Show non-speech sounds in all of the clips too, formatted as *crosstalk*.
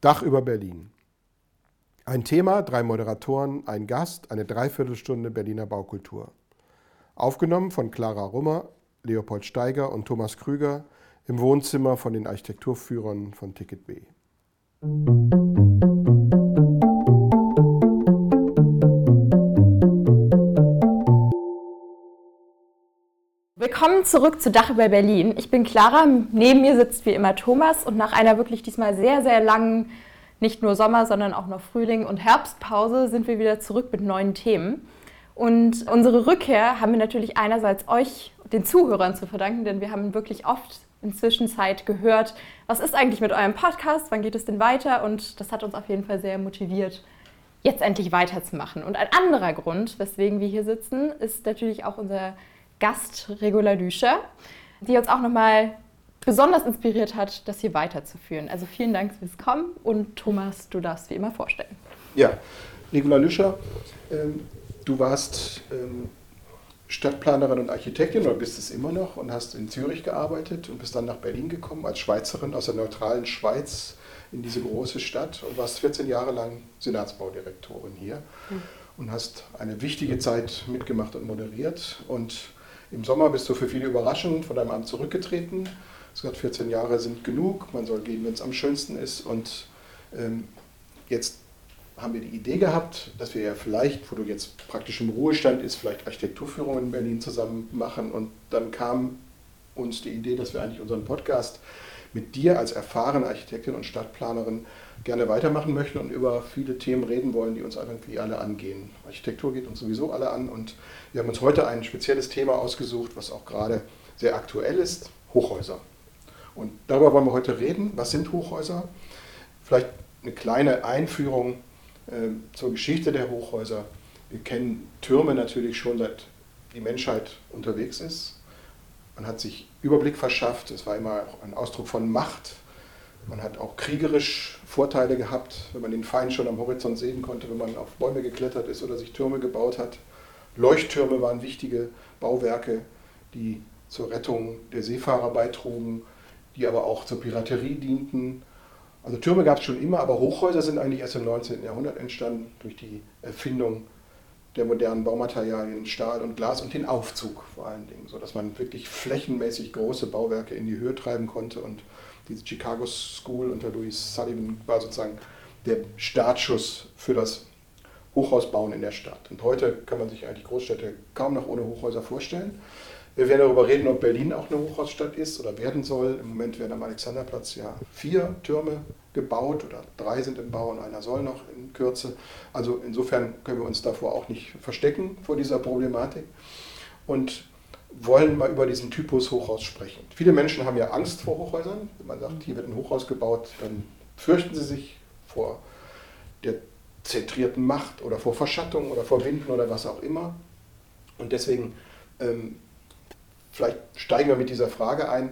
Dach über Berlin. Ein Thema, drei Moderatoren, ein Gast, eine Dreiviertelstunde Berliner Baukultur. Aufgenommen von Clara Rummer, Leopold Steiger und Thomas Krüger im Wohnzimmer von den Architekturführern von Ticket B. Willkommen zurück zu Dach über Berlin. Ich bin Clara, neben mir sitzt wie immer Thomas und nach einer wirklich diesmal sehr, sehr langen, nicht nur Sommer, sondern auch noch Frühling- und Herbstpause sind wir wieder zurück mit neuen Themen. Und unsere Rückkehr haben wir natürlich einerseits euch, den Zuhörern, zu verdanken, denn wir haben wirklich oft inzwischen Zeit gehört, was ist eigentlich mit eurem Podcast, wann geht es denn weiter? Und das hat uns auf jeden Fall sehr motiviert, jetzt endlich weiterzumachen. Und ein anderer Grund, weswegen wir hier sitzen, ist natürlich auch unser Gast Regula Lüscher, die uns auch nochmal besonders inspiriert hat, das hier weiterzuführen. Also vielen Dank fürs Kommen und Thomas, du darfst wie immer vorstellen. Ja, Regula Lüscher, ähm, du warst ähm, Stadtplanerin und Architektin oder bist es immer noch und hast in Zürich gearbeitet und bist dann nach Berlin gekommen als Schweizerin aus der neutralen Schweiz in diese große Stadt und warst 14 Jahre lang Senatsbaudirektorin hier mhm. und hast eine wichtige Zeit mitgemacht und moderiert und im Sommer bist du für viele überraschend von deinem Amt zurückgetreten. Hast gesagt, 14 Jahre sind genug, man soll gehen, wenn es am schönsten ist. Und ähm, jetzt haben wir die Idee gehabt, dass wir ja vielleicht, wo du jetzt praktisch im Ruhestand ist, vielleicht Architekturführungen in Berlin zusammen machen. Und dann kam uns die Idee, dass wir eigentlich unseren Podcast mit dir als erfahrene Architektin und Stadtplanerin gerne weitermachen möchten und über viele Themen reden wollen, die uns irgendwie alle angehen. Architektur geht uns sowieso alle an und wir haben uns heute ein spezielles Thema ausgesucht, was auch gerade sehr aktuell ist, Hochhäuser. Und darüber wollen wir heute reden. Was sind Hochhäuser? Vielleicht eine kleine Einführung äh, zur Geschichte der Hochhäuser. Wir kennen Türme natürlich schon seit die Menschheit unterwegs ist. Man hat sich Überblick verschafft. Es war immer ein Ausdruck von Macht. Man hat auch kriegerisch Vorteile gehabt, wenn man den Feind schon am Horizont sehen konnte, wenn man auf Bäume geklettert ist oder sich Türme gebaut hat. Leuchttürme waren wichtige Bauwerke, die zur Rettung der Seefahrer beitrugen, die aber auch zur Piraterie dienten. Also Türme gab es schon immer, aber Hochhäuser sind eigentlich erst im 19. Jahrhundert entstanden durch die Erfindung der modernen Baumaterialien, Stahl und Glas und den Aufzug vor allen Dingen, sodass man wirklich flächenmäßig große Bauwerke in die Höhe treiben konnte und diese Chicago School unter Louis Sullivan war sozusagen der Startschuss für das Hochhausbauen in der Stadt. Und heute kann man sich eigentlich Großstädte kaum noch ohne Hochhäuser vorstellen. Wir werden darüber reden, ob Berlin auch eine Hochhausstadt ist oder werden soll. Im Moment werden am Alexanderplatz ja vier Türme gebaut oder drei sind im Bau und einer soll noch in Kürze. Also insofern können wir uns davor auch nicht verstecken vor dieser Problematik. Und wollen mal über diesen Typus Hochhaus sprechen. Viele Menschen haben ja Angst vor Hochhäusern. Wenn man sagt, hier wird ein Hochhaus gebaut, dann fürchten sie sich vor der zentrierten Macht oder vor Verschattung oder vor Winden oder was auch immer. Und deswegen, ähm, vielleicht steigen wir mit dieser Frage ein.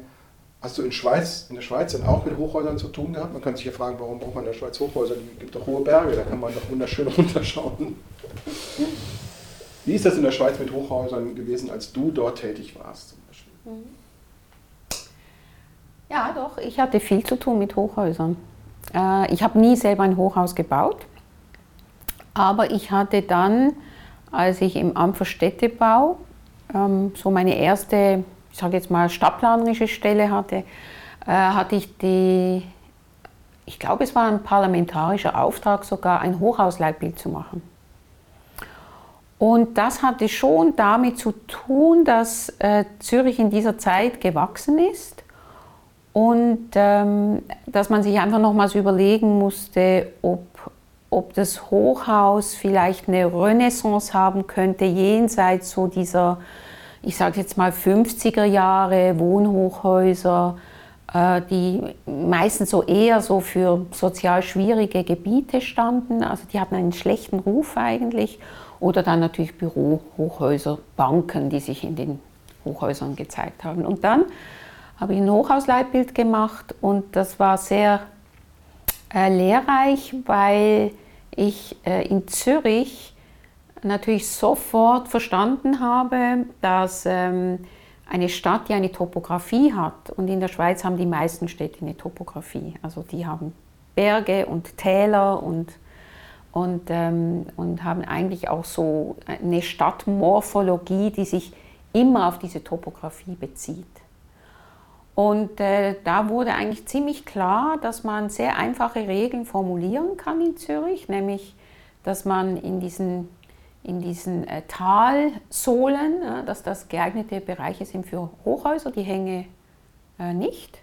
Hast du in, Schweiz, in der Schweiz denn auch mit Hochhäusern zu tun gehabt? Man kann sich ja fragen, warum braucht man in der Schweiz Hochhäuser? Es gibt doch hohe Berge, da kann man doch wunderschön *laughs* runterschauen. Wie ist das in der Schweiz mit Hochhäusern gewesen, als du dort tätig warst? Zum Beispiel? Mhm. Ja, doch, ich hatte viel zu tun mit Hochhäusern. Äh, ich habe nie selber ein Hochhaus gebaut, aber ich hatte dann, als ich im Amt für Städtebau ähm, so meine erste, ich sage jetzt mal, stadtplanerische Stelle hatte, äh, hatte ich die, ich glaube, es war ein parlamentarischer Auftrag sogar, ein Hochhausleitbild zu machen. Und das hatte schon damit zu tun, dass äh, Zürich in dieser Zeit gewachsen ist und ähm, dass man sich einfach nochmals überlegen musste, ob, ob das Hochhaus vielleicht eine Renaissance haben könnte, jenseits so dieser, ich sage jetzt mal 50er Jahre Wohnhochhäuser, äh, die meistens so eher so für sozial schwierige Gebiete standen. Also die hatten einen schlechten Ruf eigentlich. Oder dann natürlich Bürohochhäuser, Banken, die sich in den Hochhäusern gezeigt haben. Und dann habe ich ein Hochhausleitbild gemacht und das war sehr äh, lehrreich, weil ich äh, in Zürich natürlich sofort verstanden habe, dass ähm, eine Stadt, die eine Topografie hat, und in der Schweiz haben die meisten Städte eine Topografie, also die haben Berge und Täler und, und, ähm, und haben eigentlich auch so eine Stadtmorphologie, die sich immer auf diese Topographie bezieht. Und äh, da wurde eigentlich ziemlich klar, dass man sehr einfache Regeln formulieren kann in Zürich, nämlich dass man in diesen, in diesen äh, Talsohlen, äh, dass das geeignete Bereiche sind für Hochhäuser, die Hänge äh, nicht.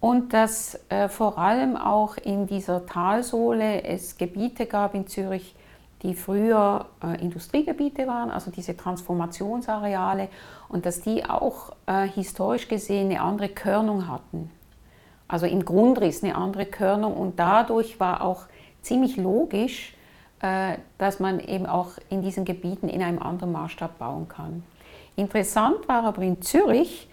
Und dass äh, vor allem auch in dieser Talsohle es Gebiete gab in Zürich, die früher äh, Industriegebiete waren, also diese Transformationsareale, und dass die auch äh, historisch gesehen eine andere Körnung hatten. Also im Grundriss eine andere Körnung und dadurch war auch ziemlich logisch, dass man eben auch in diesen Gebieten in einem anderen Maßstab bauen kann. Interessant war aber in Zürich,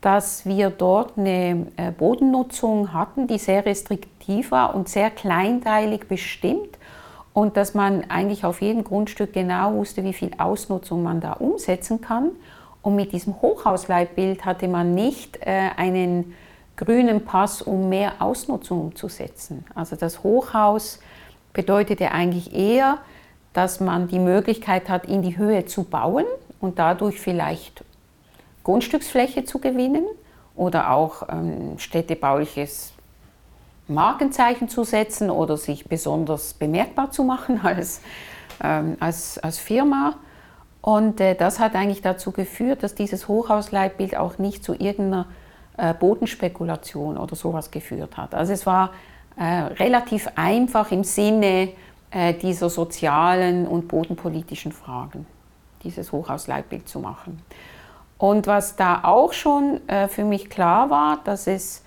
dass wir dort eine äh, Bodennutzung hatten, die sehr restriktiv war und sehr kleinteilig bestimmt und dass man eigentlich auf jedem Grundstück genau wusste, wie viel Ausnutzung man da umsetzen kann. Und mit diesem Hochhausleitbild hatte man nicht äh, einen grünen Pass, um mehr Ausnutzung umzusetzen. Also das Hochhaus bedeutete eigentlich eher, dass man die Möglichkeit hat, in die Höhe zu bauen und dadurch vielleicht Grundstücksfläche zu gewinnen oder auch ähm, städtebauliches Markenzeichen zu setzen oder sich besonders bemerkbar zu machen *laughs* als, ähm, als, als Firma. Und äh, das hat eigentlich dazu geführt, dass dieses Hochhausleitbild auch nicht zu irgendeiner äh, Bodenspekulation oder sowas geführt hat. Also es war äh, relativ einfach im Sinne äh, dieser sozialen und bodenpolitischen Fragen, dieses Hochhausleitbild zu machen. Und was da auch schon äh, für mich klar war, dass es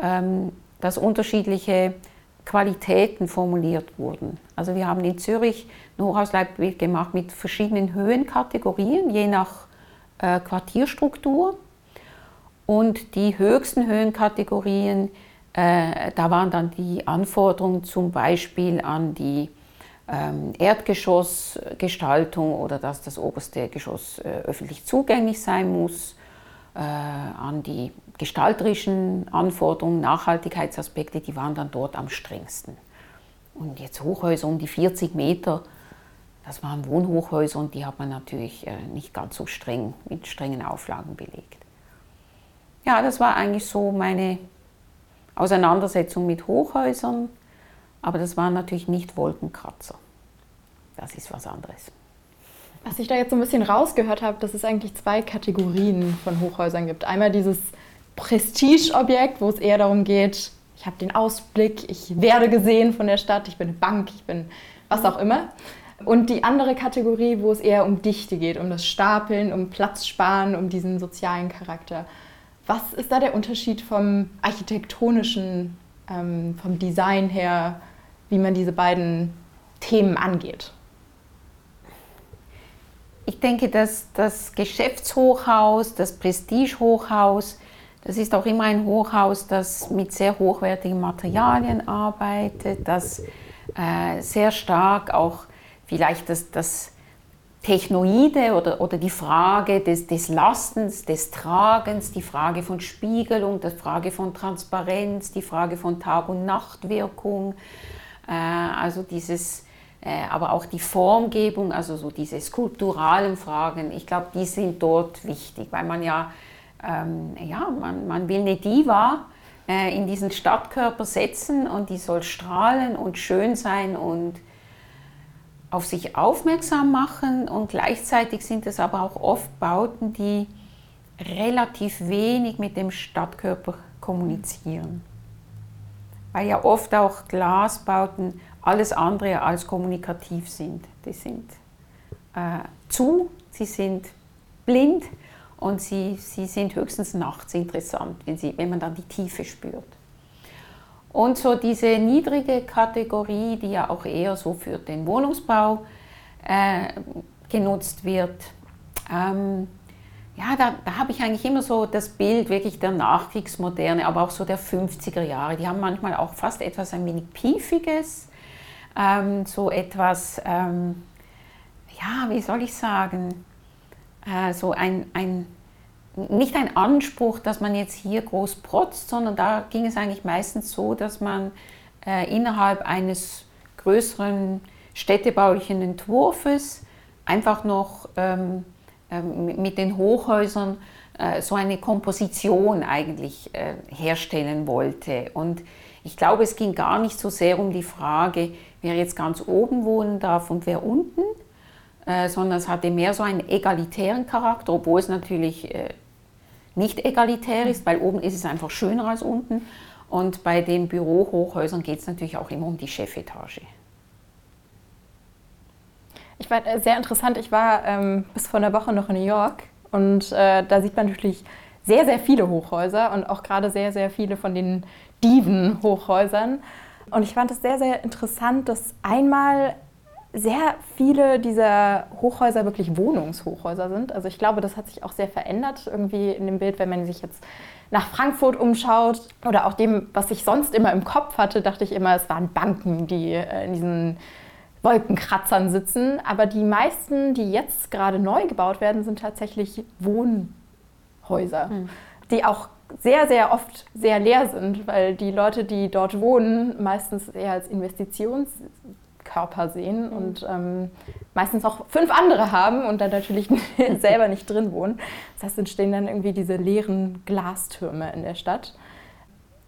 ähm, dass unterschiedliche Qualitäten formuliert wurden. Also wir haben in Zürich ein Hochhausleitbild gemacht mit verschiedenen Höhenkategorien, je nach äh, Quartierstruktur. Und die höchsten Höhenkategorien, äh, da waren dann die Anforderungen zum Beispiel an die ähm, Erdgeschossgestaltung oder dass das oberste Geschoss äh, öffentlich zugänglich sein muss, äh, an die gestalterischen Anforderungen, Nachhaltigkeitsaspekte, die waren dann dort am strengsten. Und jetzt Hochhäuser um die 40 Meter, das waren Wohnhochhäuser und die hat man natürlich äh, nicht ganz so streng mit strengen Auflagen belegt. Ja, das war eigentlich so meine Auseinandersetzung mit Hochhäusern, aber das waren natürlich nicht Wolkenkratzer. Das ist was anderes. Was ich da jetzt so ein bisschen rausgehört habe, dass es eigentlich zwei Kategorien von Hochhäusern gibt. Einmal dieses Prestigeobjekt, wo es eher darum geht, ich habe den Ausblick, ich werde gesehen von der Stadt, ich bin eine Bank, ich bin was auch immer. Und die andere Kategorie, wo es eher um Dichte geht, um das Stapeln, um Platz sparen, um diesen sozialen Charakter. Was ist da der Unterschied vom architektonischen, ähm, vom Design her, wie man diese beiden Themen angeht? Ich denke, dass das Geschäftshochhaus, das Prestigehochhaus, das ist auch immer ein Hochhaus, das mit sehr hochwertigen Materialien arbeitet, das äh, sehr stark auch vielleicht das, das Technoide oder, oder die Frage des, des Lastens, des Tragens, die Frage von Spiegelung, die Frage von Transparenz, die Frage von Tag- und Nachtwirkung, äh, also dieses äh, aber auch die Formgebung, also so diese skulpturalen Fragen, ich glaube, die sind dort wichtig, weil man ja, ähm, ja man, man will eine Diva äh, in diesen Stadtkörper setzen und die soll strahlen und schön sein und auf sich aufmerksam machen und gleichzeitig sind es aber auch oft Bauten, die relativ wenig mit dem Stadtkörper kommunizieren. Weil ja oft auch Glasbauten alles andere als kommunikativ sind. Die sind äh, zu, sie sind blind und sie, sie sind höchstens nachts interessant, wenn, sie, wenn man dann die Tiefe spürt. Und so diese niedrige Kategorie, die ja auch eher so für den Wohnungsbau äh, genutzt wird, ähm, ja, da, da habe ich eigentlich immer so das Bild wirklich der Nachkriegsmoderne, aber auch so der 50er Jahre. Die haben manchmal auch fast etwas ein wenig Piefiges, ähm, so etwas, ähm, ja, wie soll ich sagen, äh, so ein, ein, nicht ein Anspruch, dass man jetzt hier groß protzt, sondern da ging es eigentlich meistens so, dass man äh, innerhalb eines größeren städtebaulichen Entwurfs einfach noch ähm, ähm, mit den Hochhäusern äh, so eine Komposition eigentlich äh, herstellen wollte. Und ich glaube, es ging gar nicht so sehr um die Frage, wer jetzt ganz oben wohnen darf und wer unten, äh, sondern es hatte mehr so einen egalitären Charakter, obwohl es natürlich äh, nicht egalitär ist, weil oben ist es einfach schöner als unten. Und bei den Bürohochhäusern geht es natürlich auch immer um die Chefetage. Ich war äh, sehr interessant. Ich war ähm, bis vor einer Woche noch in New York und äh, da sieht man natürlich sehr, sehr viele Hochhäuser und auch gerade sehr, sehr viele von den Diven-Hochhäusern. Und ich fand es sehr, sehr interessant, dass einmal sehr viele dieser Hochhäuser wirklich Wohnungshochhäuser sind. Also ich glaube, das hat sich auch sehr verändert irgendwie in dem Bild, wenn man sich jetzt nach Frankfurt umschaut oder auch dem, was ich sonst immer im Kopf hatte, dachte ich immer, es waren Banken, die äh, in diesen Wolkenkratzern sitzen. Aber die meisten, die jetzt gerade neu gebaut werden, sind tatsächlich Wohnhäuser, mhm. die auch sehr, sehr oft sehr leer sind, weil die Leute, die dort wohnen, meistens eher als Investitionskörper sehen mhm. und ähm, meistens auch fünf andere haben und dann natürlich *laughs* selber nicht drin wohnen. Das heißt, entstehen dann irgendwie diese leeren Glastürme in der Stadt.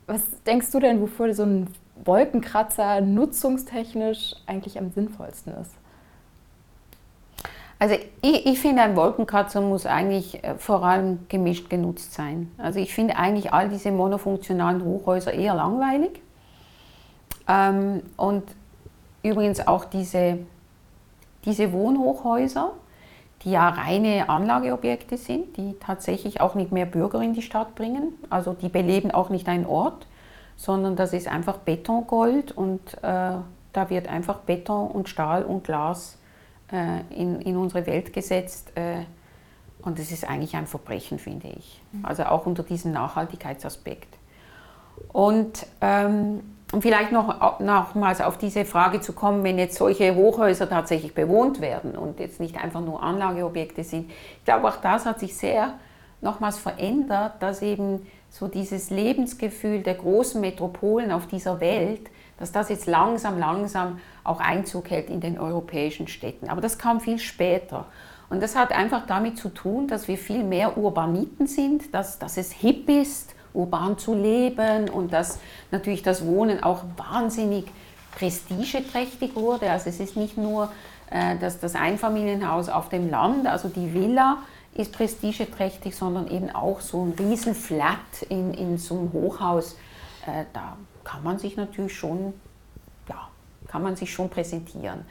Was denkst du denn, wofür so ein Wolkenkratzer nutzungstechnisch eigentlich am sinnvollsten ist? Also ich, ich, finde, ein Wolkenkratzer muss eigentlich äh, vor allem gemischt genutzt sein. Also ich finde eigentlich all diese monofunktionalen Hochhäuser eher langweilig. Ähm, und übrigens auch diese, diese Wohnhochhäuser, die ja reine Anlageobjekte sind, die tatsächlich auch nicht mehr Bürger in die Stadt bringen. Also die beleben auch nicht einen Ort, sondern das ist einfach Betongold und äh, da wird einfach Beton und Stahl und Glas äh, in, in unsere Welt gesetzt. Äh, und das ist eigentlich ein Verbrechen, finde ich. Mhm. Also auch unter diesem Nachhaltigkeitsaspekt. Und ähm, um vielleicht noch nochmals auf diese Frage zu kommen, wenn jetzt solche Hochhäuser tatsächlich bewohnt werden und jetzt nicht einfach nur Anlageobjekte sind. Ich glaube, auch das hat sich sehr nochmals verändert, dass eben so dieses Lebensgefühl der großen Metropolen auf dieser Welt, dass das jetzt langsam, langsam auch Einzug hält in den europäischen Städten. Aber das kam viel später. Und das hat einfach damit zu tun, dass wir viel mehr Urbaniten sind, dass, dass es hip ist, urban zu leben und dass natürlich das Wohnen auch wahnsinnig prestigeträchtig wurde. Also es ist nicht nur äh, das, das Einfamilienhaus auf dem Land, also die Villa, ist prestigeträchtig, sondern eben auch so ein riesen Flat in, in so einem Hochhaus. Äh, da kann man sich natürlich schon, ja, kann man sich schon präsentieren.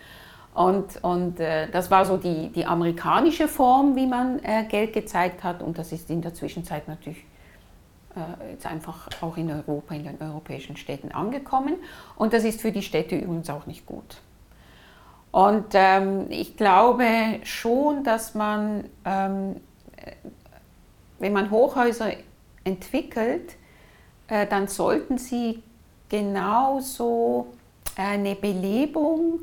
Und, und äh, das war so die, die amerikanische Form, wie man äh, Geld gezeigt hat. Und das ist in der Zwischenzeit natürlich jetzt einfach auch in Europa, in den europäischen Städten angekommen. Und das ist für die Städte übrigens auch nicht gut. Und ähm, ich glaube schon, dass man, ähm, wenn man Hochhäuser entwickelt, äh, dann sollten sie genauso eine Belebung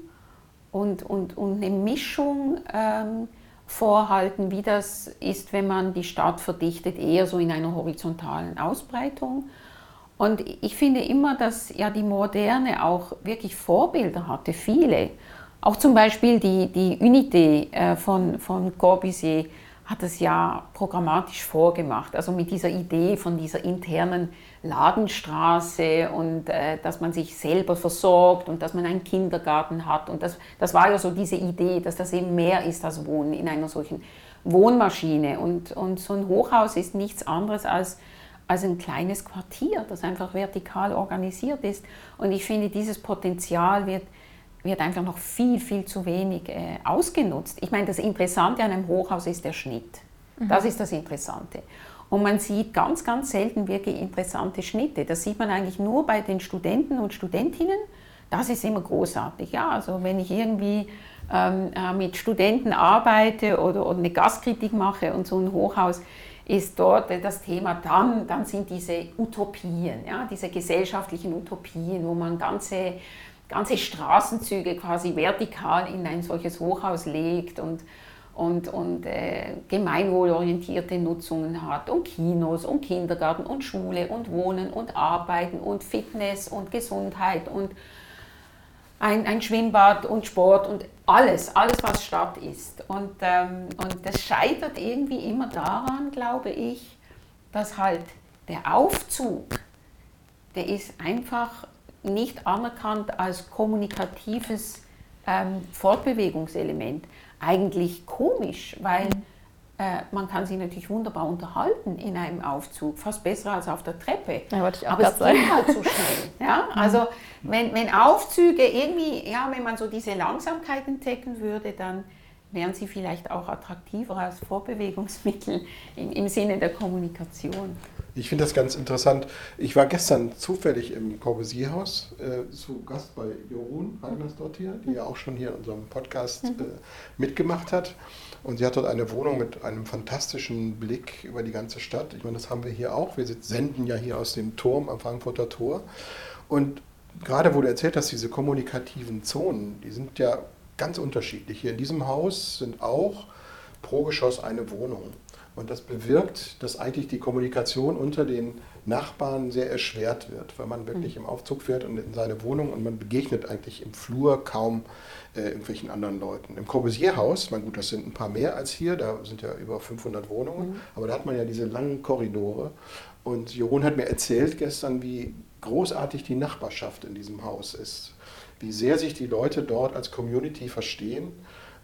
und, und, und eine Mischung ähm, vorhalten, wie das ist, wenn man die Stadt verdichtet, eher so in einer horizontalen Ausbreitung. Und ich finde immer, dass ja die Moderne auch wirklich Vorbilder hatte, viele. Auch zum Beispiel die, die Unité äh, von, von Corbusier hat es ja programmatisch vorgemacht, also mit dieser Idee von dieser internen Ladenstraße und äh, dass man sich selber versorgt und dass man einen Kindergarten hat. Und das, das war ja so diese Idee, dass das eben mehr ist als Wohnen in einer solchen Wohnmaschine. Und, und so ein Hochhaus ist nichts anderes als, als ein kleines Quartier, das einfach vertikal organisiert ist. Und ich finde, dieses Potenzial wird wird einfach noch viel, viel zu wenig äh, ausgenutzt. Ich meine, das Interessante an einem Hochhaus ist der Schnitt. Mhm. Das ist das Interessante. Und man sieht ganz, ganz selten wirklich interessante Schnitte. Das sieht man eigentlich nur bei den Studenten und Studentinnen. Das ist immer großartig. Ja, also wenn ich irgendwie ähm, äh, mit Studenten arbeite oder, oder eine Gastkritik mache und so ein Hochhaus ist dort das Thema, dann, dann sind diese Utopien, ja, diese gesellschaftlichen Utopien, wo man ganze ganze Straßenzüge quasi vertikal in ein solches Hochhaus legt und, und, und äh, gemeinwohlorientierte Nutzungen hat und Kinos und Kindergarten und Schule und Wohnen und Arbeiten und Fitness und Gesundheit und ein, ein Schwimmbad und Sport und alles, alles was Stadt ist. Und, ähm, und das scheitert irgendwie immer daran, glaube ich, dass halt der Aufzug, der ist einfach nicht anerkannt als kommunikatives ähm, Fortbewegungselement. Eigentlich komisch, weil äh, man kann sich natürlich wunderbar unterhalten in einem Aufzug, fast besser als auf der Treppe. Ja, ich Aber es geht halt so schnell. *laughs* Ja? Also wenn, wenn Aufzüge irgendwie, ja, wenn man so diese Langsamkeit entdecken würde, dann wären sie vielleicht auch attraktiver als Vorbewegungsmittel im, im Sinne der Kommunikation. Ich finde das ganz interessant. Ich war gestern zufällig im Corbusier-Haus äh, zu Gast bei Jorun hier, die ja auch schon hier in unserem Podcast mhm. äh, mitgemacht hat. Und sie hat dort eine Wohnung mit einem fantastischen Blick über die ganze Stadt. Ich meine, das haben wir hier auch. Wir senden ja hier aus dem Turm am Frankfurter Tor. Und gerade wo du erzählt hast, diese kommunikativen Zonen, die sind ja ganz unterschiedlich. Hier in diesem Haus sind auch pro Geschoss eine Wohnung. Und das bewirkt, dass eigentlich die Kommunikation unter den Nachbarn sehr erschwert wird, weil man wirklich mhm. im Aufzug fährt und in seine Wohnung und man begegnet eigentlich im Flur kaum äh, irgendwelchen anderen Leuten. Im Corbusier-Haus, mein gut, das sind ein paar mehr als hier, da sind ja über 500 Wohnungen, mhm. aber da hat man ja diese langen Korridore. Und Jeroen hat mir erzählt gestern, wie großartig die Nachbarschaft in diesem Haus ist, wie sehr sich die Leute dort als Community verstehen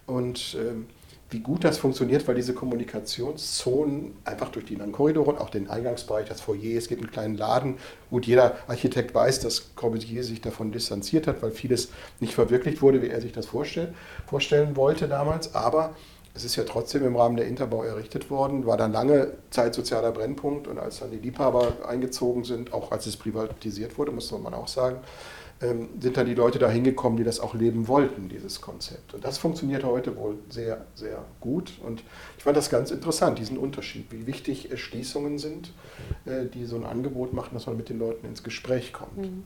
und ähm, wie gut das funktioniert, weil diese Kommunikationszonen einfach durch die langen Korridore und auch den Eingangsbereich, das Foyer, es gibt einen kleinen Laden. Gut, jeder Architekt weiß, dass Corbusier sich davon distanziert hat, weil vieles nicht verwirklicht wurde, wie er sich das vorstell, vorstellen wollte damals. Aber es ist ja trotzdem im Rahmen der Interbau errichtet worden, war dann lange Zeit sozialer Brennpunkt und als dann die Liebhaber eingezogen sind, auch als es privatisiert wurde, muss man auch sagen, ähm, sind dann die Leute da hingekommen, die das auch leben wollten, dieses Konzept. Und das funktioniert heute wohl sehr, sehr gut. Und ich fand das ganz interessant, diesen Unterschied, wie wichtig Erschließungen sind, äh, die so ein Angebot machen, dass man mit den Leuten ins Gespräch kommt. Mhm.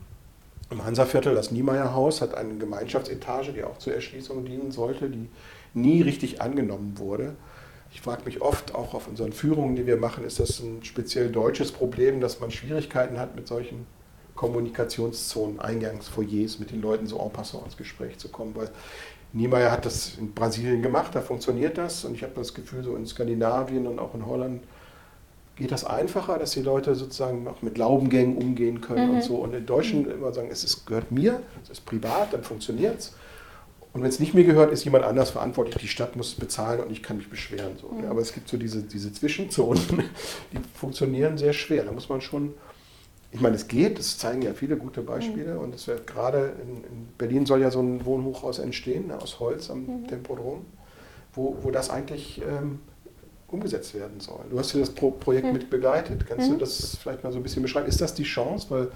Im Hansaviertel, das Niemeyer-Haus, hat eine Gemeinschaftsetage, die auch zur Erschließung dienen sollte, die nie richtig angenommen wurde. Ich frage mich oft, auch auf unseren Führungen, die wir machen, ist das ein speziell deutsches Problem, dass man Schwierigkeiten hat, mit solchen Kommunikationszonen, Eingangsfoyers mit den Leuten so en passant ins Gespräch zu kommen. Weil Niemeyer hat das in Brasilien gemacht, da funktioniert das. Und ich habe das Gefühl, so in Skandinavien und auch in Holland geht das einfacher, dass die Leute sozusagen auch mit Laubengängen umgehen können mhm. und so. Und in Deutschen immer sagen, es ist, gehört mir, es ist privat, dann funktioniert es. Und wenn es nicht mir gehört, ist jemand anders verantwortlich. Die Stadt muss es bezahlen und ich kann mich beschweren. So. Mhm. Aber es gibt so diese, diese Zwischenzonen, *laughs* die funktionieren sehr schwer. Da muss man schon ich meine, es geht, das zeigen ja viele gute Beispiele mhm. und es wird gerade in, in, Berlin soll ja so ein Wohnhochhaus entstehen, ne, aus Holz am mhm. Tempodrom, wo, wo das eigentlich ähm, umgesetzt werden soll. Du hast ja das Pro Projekt mhm. mit begleitet. Kannst du mhm. das vielleicht mal so ein bisschen beschreiben? Ist das die Chance? Weil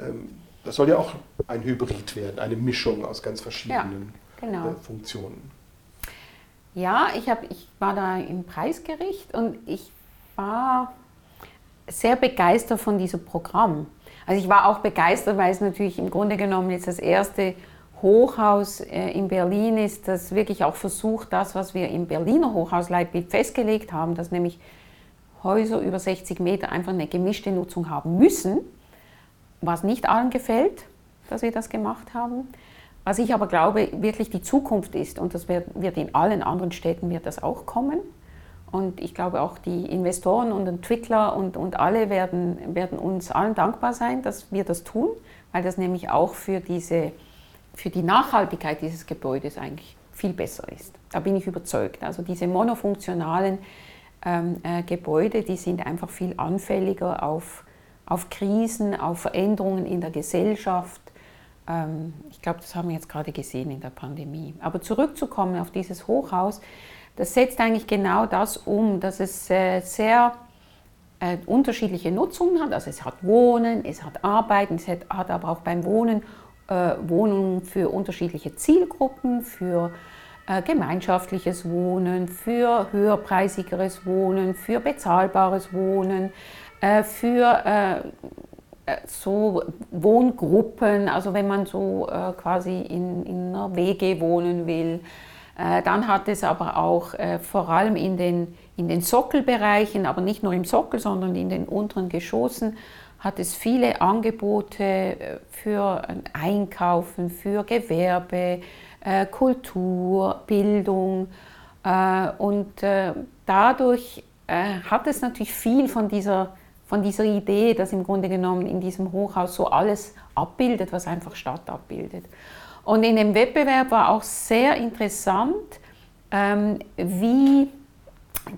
ähm, das soll ja auch ein Hybrid werden, eine Mischung aus ganz verschiedenen ja, genau. äh, Funktionen. Ja, ich, hab, ich war da im Preisgericht und ich war sehr begeistert von diesem Programm. Also ich war auch begeistert, weil es natürlich im Grunde genommen jetzt das erste Hochhaus äh, in Berlin ist, das wirklich auch versucht, das, was wir im Berliner Hochhausleitbild festgelegt haben, dass nämlich Häuser über 60 Meter einfach eine gemischte Nutzung haben müssen, was nicht allen gefällt, dass wir das gemacht haben. Was ich aber glaube, wirklich die Zukunft ist, und das wird, wird in allen anderen Städten wird das auch kommen, und ich glaube auch die Investoren und Entwickler und, und alle werden, werden uns allen dankbar sein, dass wir das tun, weil das nämlich auch für, diese, für die Nachhaltigkeit dieses Gebäudes eigentlich viel besser ist. Da bin ich überzeugt. Also diese monofunktionalen ähm, äh, Gebäude, die sind einfach viel anfälliger auf, auf Krisen, auf Veränderungen in der Gesellschaft. Ähm, ich glaube, das haben wir jetzt gerade gesehen in der Pandemie. Aber zurückzukommen auf dieses Hochhaus, das setzt eigentlich genau das um, dass es äh, sehr äh, unterschiedliche Nutzungen hat. Also es hat Wohnen, es hat Arbeiten, es hat, hat aber auch beim Wohnen äh, Wohnungen für unterschiedliche Zielgruppen, für äh, gemeinschaftliches Wohnen, für höherpreisigeres Wohnen, für bezahlbares Wohnen, äh, für äh, so Wohngruppen, also wenn man so quasi in, in einer WG wohnen will, dann hat es aber auch äh, vor allem in den, in den Sockelbereichen, aber nicht nur im Sockel, sondern in den unteren Geschossen, hat es viele Angebote äh, für Einkaufen, für Gewerbe, Kultur, Bildung. Und dadurch hat es natürlich viel von dieser, von dieser Idee, dass im Grunde genommen in diesem Hochhaus so alles abbildet, was einfach Stadt abbildet. Und in dem Wettbewerb war auch sehr interessant, ähm, wie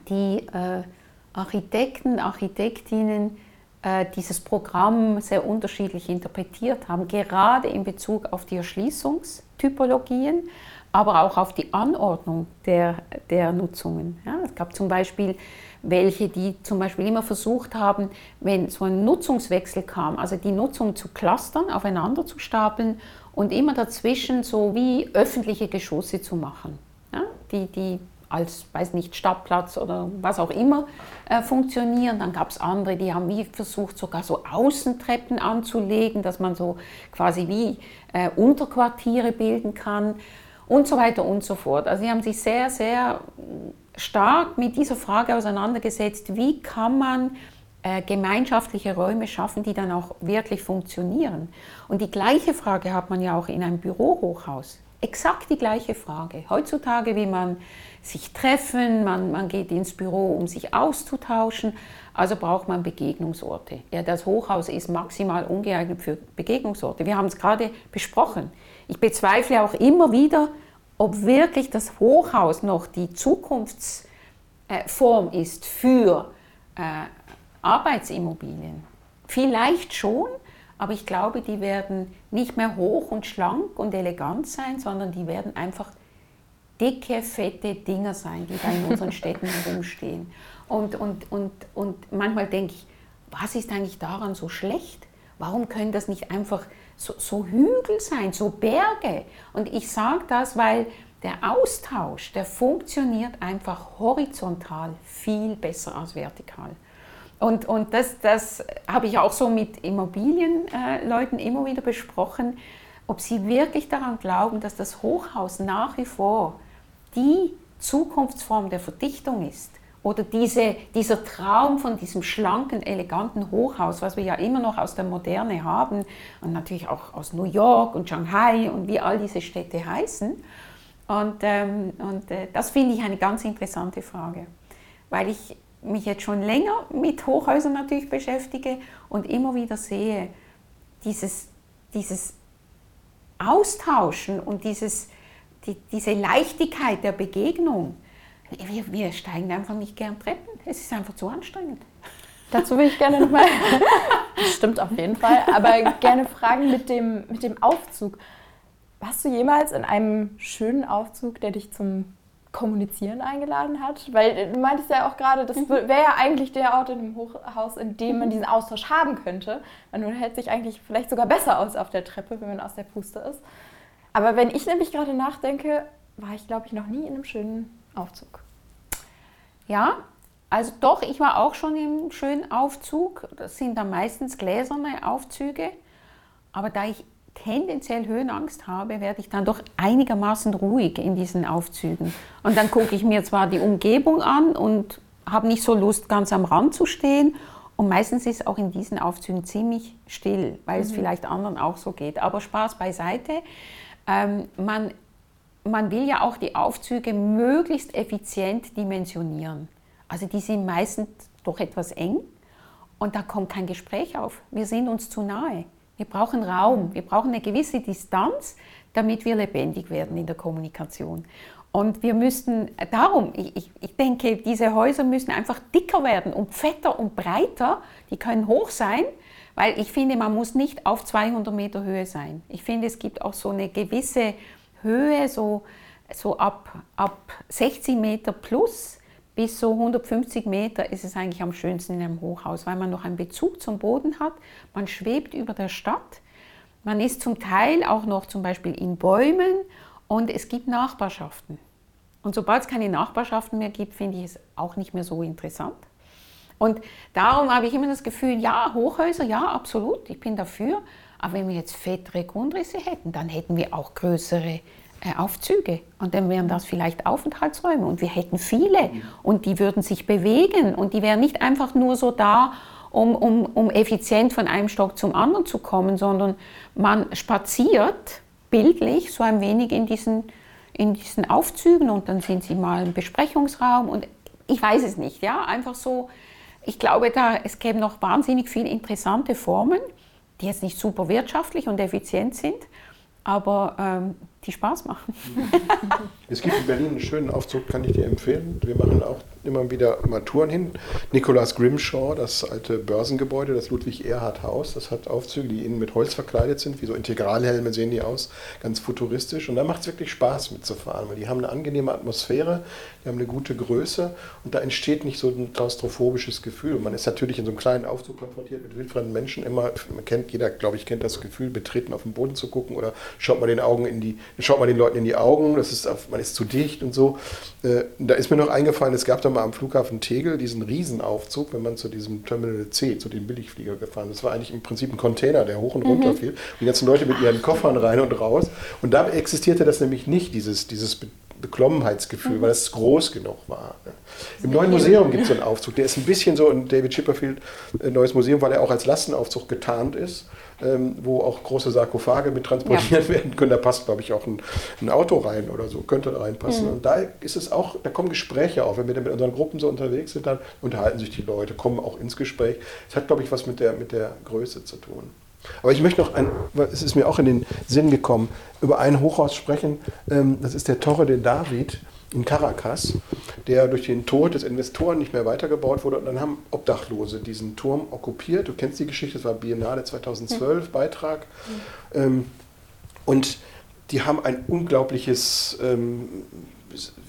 die äh, Architekten, Architektinnen äh, dieses Programm sehr unterschiedlich interpretiert haben, gerade in Bezug auf die Erschließungstypologien, aber auch auf die Anordnung der, der Nutzungen. Ja, es gab zum Beispiel welche, die zum Beispiel immer versucht haben, wenn so ein Nutzungswechsel kam, also die Nutzung zu clustern, aufeinander zu stapeln und immer dazwischen so wie öffentliche Geschosse zu machen, ja, die, die als, weiß nicht, Stadtplatz oder was auch immer äh, funktionieren. Dann gab es andere, die haben wie versucht, sogar so Außentreppen anzulegen, dass man so quasi wie äh, Unterquartiere bilden kann und so weiter und so fort. Also sie haben sich sehr, sehr stark mit dieser Frage auseinandergesetzt, wie kann man äh, gemeinschaftliche Räume schaffen, die dann auch wirklich funktionieren. Und die gleiche Frage hat man ja auch in einem Bürohochhaus. Exakt die gleiche Frage. Heutzutage will man sich treffen, man, man geht ins Büro, um sich auszutauschen, also braucht man Begegnungsorte. Ja, das Hochhaus ist maximal ungeeignet für Begegnungsorte. Wir haben es gerade besprochen. Ich bezweifle auch immer wieder, ob wirklich das Hochhaus noch die Zukunftsform ist für äh, Arbeitsimmobilien. Vielleicht schon, aber ich glaube, die werden nicht mehr hoch und schlank und elegant sein, sondern die werden einfach dicke, fette Dinger sein, die da in unseren Städten *laughs* herumstehen. Und, und, und, und manchmal denke ich, was ist eigentlich daran so schlecht? Warum können das nicht einfach so, so Hügel sein, so Berge? Und ich sage das, weil der Austausch, der funktioniert einfach horizontal viel besser als vertikal. Und, und das, das habe ich auch so mit Immobilienleuten äh, immer wieder besprochen, ob sie wirklich daran glauben, dass das Hochhaus nach wie vor die Zukunftsform der Verdichtung ist. Oder diese, dieser Traum von diesem schlanken, eleganten Hochhaus, was wir ja immer noch aus der Moderne haben und natürlich auch aus New York und Shanghai und wie all diese Städte heißen. Und, ähm, und äh, das finde ich eine ganz interessante Frage, weil ich mich jetzt schon länger mit Hochhäusern natürlich beschäftige und immer wieder sehe, dieses, dieses Austauschen und dieses, die, diese Leichtigkeit der Begegnung. Wir, wir steigen einfach nicht gern Treppen. Es ist einfach zu anstrengend. Dazu will ich gerne nochmal, stimmt auf jeden Fall, aber gerne fragen mit dem, mit dem Aufzug. Warst du jemals in einem schönen Aufzug, der dich zum Kommunizieren eingeladen hat? Weil du meintest ja auch gerade, das mhm. wäre ja eigentlich der Ort in dem Hochhaus, in dem man mhm. diesen Austausch haben könnte. Man hält sich eigentlich vielleicht sogar besser aus auf der Treppe, wenn man aus der Puste ist. Aber wenn ich nämlich gerade nachdenke, war ich, glaube ich, noch nie in einem schönen Aufzug. Ja, also doch, ich war auch schon im schönen Aufzug. Das sind dann meistens gläserne Aufzüge. Aber da ich tendenziell Höhenangst habe, werde ich dann doch einigermaßen ruhig in diesen Aufzügen. Und dann gucke ich mir zwar die Umgebung an und habe nicht so Lust, ganz am Rand zu stehen. Und meistens ist auch in diesen Aufzügen ziemlich still, weil mhm. es vielleicht anderen auch so geht. Aber Spaß beiseite. Ähm, man, man will ja auch die Aufzüge möglichst effizient dimensionieren. Also die sind meistens doch etwas eng und da kommt kein Gespräch auf. Wir sind uns zu nahe. Wir brauchen Raum, wir brauchen eine gewisse Distanz, damit wir lebendig werden in der Kommunikation. Und wir müssten darum, ich, ich, denke, diese Häuser müssen einfach dicker werden und fetter und breiter. Die können hoch sein, weil ich finde, man muss nicht auf 200 Meter Höhe sein. Ich finde, es gibt auch so eine gewisse Höhe, so, so ab, ab 60 Meter plus bis so 150 Meter ist es eigentlich am schönsten in einem Hochhaus, weil man noch einen Bezug zum Boden hat. Man schwebt über der Stadt. Man ist zum Teil auch noch zum Beispiel in Bäumen und es gibt Nachbarschaften. Und sobald es keine Nachbarschaften mehr gibt, finde ich es auch nicht mehr so interessant. Und darum habe ich immer das Gefühl, ja, Hochhäuser, ja, absolut, ich bin dafür. Aber wenn wir jetzt fettere Grundrisse hätten, dann hätten wir auch größere äh, Aufzüge. Und dann wären das vielleicht Aufenthaltsräume. Und wir hätten viele. Und die würden sich bewegen. Und die wären nicht einfach nur so da, um, um, um effizient von einem Stock zum anderen zu kommen, sondern man spaziert bildlich so ein wenig in diesen, in diesen Aufzügen. Und dann sind sie mal im Besprechungsraum. Und ich weiß es nicht, ja, einfach so. Ich glaube, da, es gäbe noch wahnsinnig viele interessante Formen, die jetzt nicht super wirtschaftlich und effizient sind, aber ähm, die Spaß machen. *laughs* es gibt in Berlin einen schönen Aufzug, kann ich dir empfehlen. Wir machen auch immer wieder mal Touren hin. Nikolaus Grimshaw, das alte Börsengebäude, das Ludwig-Erhard-Haus, das hat Aufzüge, die innen mit Holz verkleidet sind, wie so Integralhelme sehen die aus, ganz futuristisch. Und da macht es wirklich Spaß mitzufahren, weil die haben eine angenehme Atmosphäre, die haben eine gute Größe und da entsteht nicht so ein klaustrophobisches Gefühl. Und man ist natürlich in so einem kleinen Aufzug konfrontiert mit wildfremden Menschen immer, man kennt, jeder, glaube ich, kennt das Gefühl, betreten auf den Boden zu gucken oder schaut man den Augen in die, schaut man den Leuten in die Augen, das ist, man ist zu dicht und so. Äh, da ist mir noch eingefallen, es gab da mal am Flughafen Tegel diesen Riesenaufzug, wenn man zu diesem Terminal C, zu dem Billigflieger gefahren ist. Das war eigentlich im Prinzip ein Container, der hoch und runter mhm. fiel. Und die ganzen Leute mit ihren Koffern rein und raus. Und da existierte das nämlich nicht, dieses, dieses Beklommenheitsgefühl, mhm. weil es groß genug war. Im neuen Museum gibt es so einen Aufzug, der ist ein bisschen so ein David Chipperfield ein neues Museum, weil er auch als Lastenaufzug getarnt ist, ähm, wo auch große Sarkophage mit transportiert ja. werden können. Da passt, glaube ich, auch ein, ein, Auto rein oder so, könnte reinpassen. Mhm. Und da ist es auch, da kommen Gespräche auf. Wenn wir mit unseren Gruppen so unterwegs sind, dann unterhalten sich die Leute, kommen auch ins Gespräch. Es hat, glaube ich, was mit der, mit der Größe zu tun. Aber ich möchte noch, ein, es ist mir auch in den Sinn gekommen, über ein Hochhaus sprechen. Ähm, das ist der Torre de David in Caracas, der durch den Tod des Investoren nicht mehr weitergebaut wurde. Und dann haben Obdachlose diesen Turm okkupiert. Du kennst die Geschichte, das war Biennale 2012, mhm. Beitrag. Mhm. und die haben ein unglaubliches, ähm,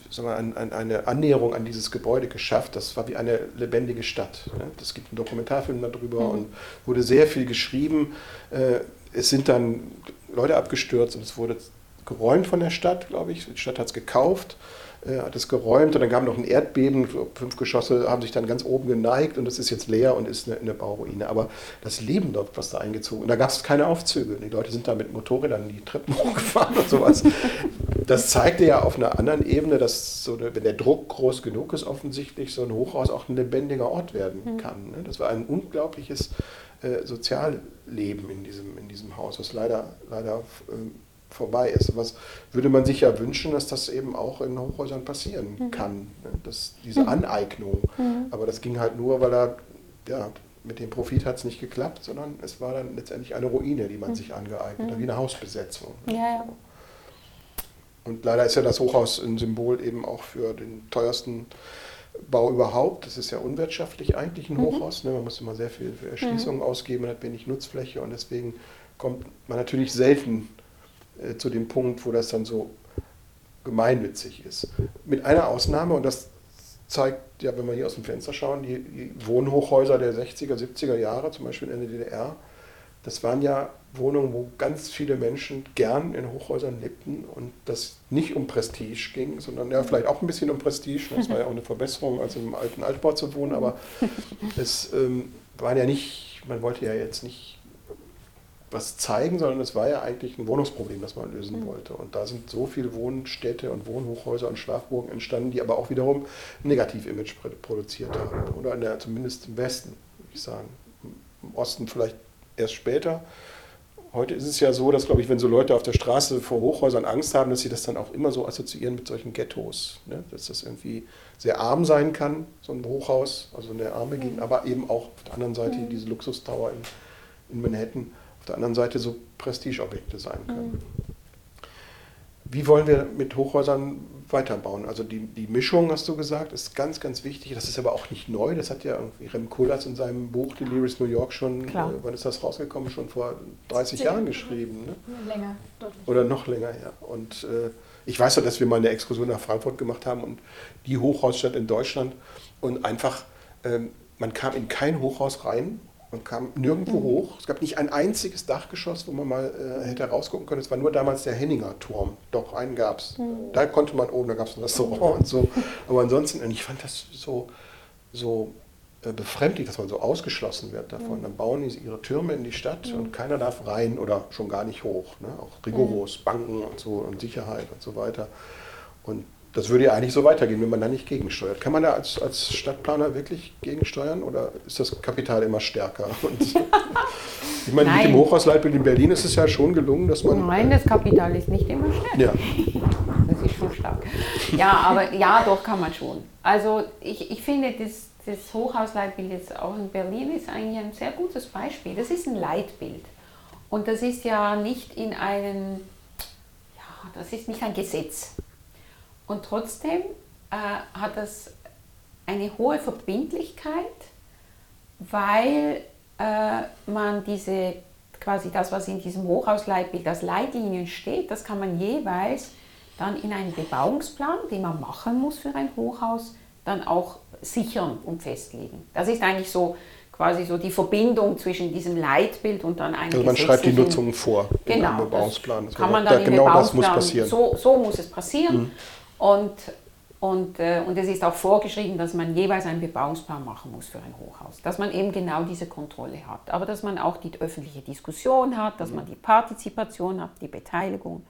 sagen wir, ein, ein, eine Annäherung an dieses Gebäude geschafft. Das war wie eine lebendige Stadt. Es gibt einen Dokumentarfilm darüber mhm. und wurde sehr viel geschrieben. Äh, es sind dann Leute abgestürzt und es wurde geräumt von der Stadt, glaube ich. Die Stadt hat es gekauft hat es geräumt und dann kam noch ein Erdbeben, fünf Geschosse haben sich dann ganz oben geneigt und es ist jetzt leer und ist eine, eine Bauruine. Aber das Leben dort, was da eingezogen und da gab es keine Aufzüge. Die Leute sind da mit Motorrädern die Treppen *laughs* hochgefahren und sowas. Das zeigte ja auf einer anderen Ebene, dass so eine, wenn der Druck groß genug ist, offensichtlich so ein Hochhaus auch ein lebendiger Ort werden mhm. kann. Ne? Das war ein unglaubliches äh, Sozialleben in diesem, in diesem Haus, was leider, leider ähm, vorbei ist. Was würde man sich ja wünschen, dass das eben auch in Hochhäusern passieren mhm. kann, ne? dass diese mhm. Aneignung. Mhm. Aber das ging halt nur, weil er, ja, mit dem Profit hat es nicht geklappt, sondern es war dann letztendlich eine Ruine, die man mhm. sich angeeignet hat, wie eine Hausbesetzung. Ja, ja. Und leider ist ja das Hochhaus ein Symbol eben auch für den teuersten Bau überhaupt. Das ist ja unwirtschaftlich eigentlich ein mhm. Hochhaus. Ne? Man muss immer sehr viel für Erschließungen mhm. ausgeben, man hat wenig Nutzfläche und deswegen kommt man natürlich selten äh, zu dem Punkt, wo das dann so gemeinnützig ist. Mit einer Ausnahme, und das zeigt ja, wenn wir hier aus dem Fenster schauen, die, die Wohnhochhäuser der 60er, 70er Jahre, zum Beispiel in der DDR, das waren ja Wohnungen, wo ganz viele Menschen gern in Hochhäusern lebten und das nicht um Prestige ging, sondern ja, vielleicht auch ein bisschen um Prestige. Das war ja auch eine Verbesserung, als im alten Altbau zu wohnen, aber *laughs* es ähm, waren ja nicht, man wollte ja jetzt nicht was zeigen, sondern es war ja eigentlich ein Wohnungsproblem, das man lösen mhm. wollte. Und da sind so viele Wohnstädte und Wohnhochhäuser und Schlafburgen entstanden, die aber auch wiederum ein Negativ-Image produziert haben. Oder der, zumindest im Westen, würde ich sagen. Im Osten vielleicht erst später. Heute ist es ja so, dass, glaube ich, wenn so Leute auf der Straße vor Hochhäusern Angst haben, dass sie das dann auch immer so assoziieren mit solchen Ghettos. Ne? Dass das irgendwie sehr arm sein kann, so ein Hochhaus, also eine arme Gegend, aber eben auch auf der anderen Seite mhm. diese Luxustower in, in Manhattan auf der anderen Seite so Prestigeobjekte sein können. Mhm. Wie wollen wir mit Hochhäusern weiterbauen? Also die, die Mischung, hast du gesagt, ist ganz, ganz wichtig. Das ist aber auch nicht neu. Das hat ja irgendwie Rem Koolhaas in seinem Buch Delirious New York schon, äh, wann ist das rausgekommen? Schon vor 30 Zehn. Jahren geschrieben. Ne? Länger, deutlich. Oder noch länger, ja. Und äh, ich weiß ja, dass wir mal eine Exkursion nach Frankfurt gemacht haben und die Hochhausstadt in Deutschland und einfach, ähm, man kam in kein Hochhaus rein man kam nirgendwo mhm. hoch. Es gab nicht ein einziges Dachgeschoss, wo man mal äh, hätte rausgucken können. Es war nur damals der Henninger Turm. Doch, einen gab es. Mhm. Da konnte man oben, da gab es ein Restaurant und so. Aber ansonsten, ich fand das so, so äh, befremdlich, dass man so ausgeschlossen wird davon. Mhm. Dann bauen die ihre Türme in die Stadt mhm. und keiner darf rein oder schon gar nicht hoch. Ne? Auch rigoros, mhm. Banken und so und Sicherheit und so weiter. Und das würde ja eigentlich so weitergehen, wenn man da nicht gegensteuert. Kann man da als, als Stadtplaner wirklich gegensteuern oder ist das Kapital immer stärker? *laughs* *laughs* Ich meine, Nein. mit dem Hochhausleitbild in Berlin ist es ja schon gelungen, dass man. Nein, das Kapital ist nicht immer stärker. Ja. *laughs* Das ist schon stark. Ja, aber ja, doch kann man schon. Also ich, ich finde, das, das Hochhausleitbild jetzt auch in Berlin ist eigentlich ein sehr gutes Beispiel. Das ist ein Leitbild. Und das ist ja nicht in einem, ja, das ist nicht ein Gesetz. Und trotzdem äh, hat das eine hohe Verbindlichkeit, weil äh, man diese, quasi das, was in diesem Hochhausleitbild als Leitlinien steht, das kann man jeweils dann in einen Bebauungsplan, den man machen muss für ein Hochhaus, dann auch sichern und festlegen. Das ist eigentlich so quasi so die Verbindung zwischen diesem Leitbild und dann einem Also man schreibt die Nutzung vor genau, in einem Bebauungsplan. Das kann man dann da, genau das muss passieren. So, so muss es passieren. Mhm. Und, und, äh, und es ist auch vorgeschrieben, dass man jeweils einen Bebauungsplan machen muss für ein Hochhaus. Dass man eben genau diese Kontrolle hat. Aber dass man auch die öffentliche Diskussion hat, dass mhm. man die Partizipation hat, die Beteiligung.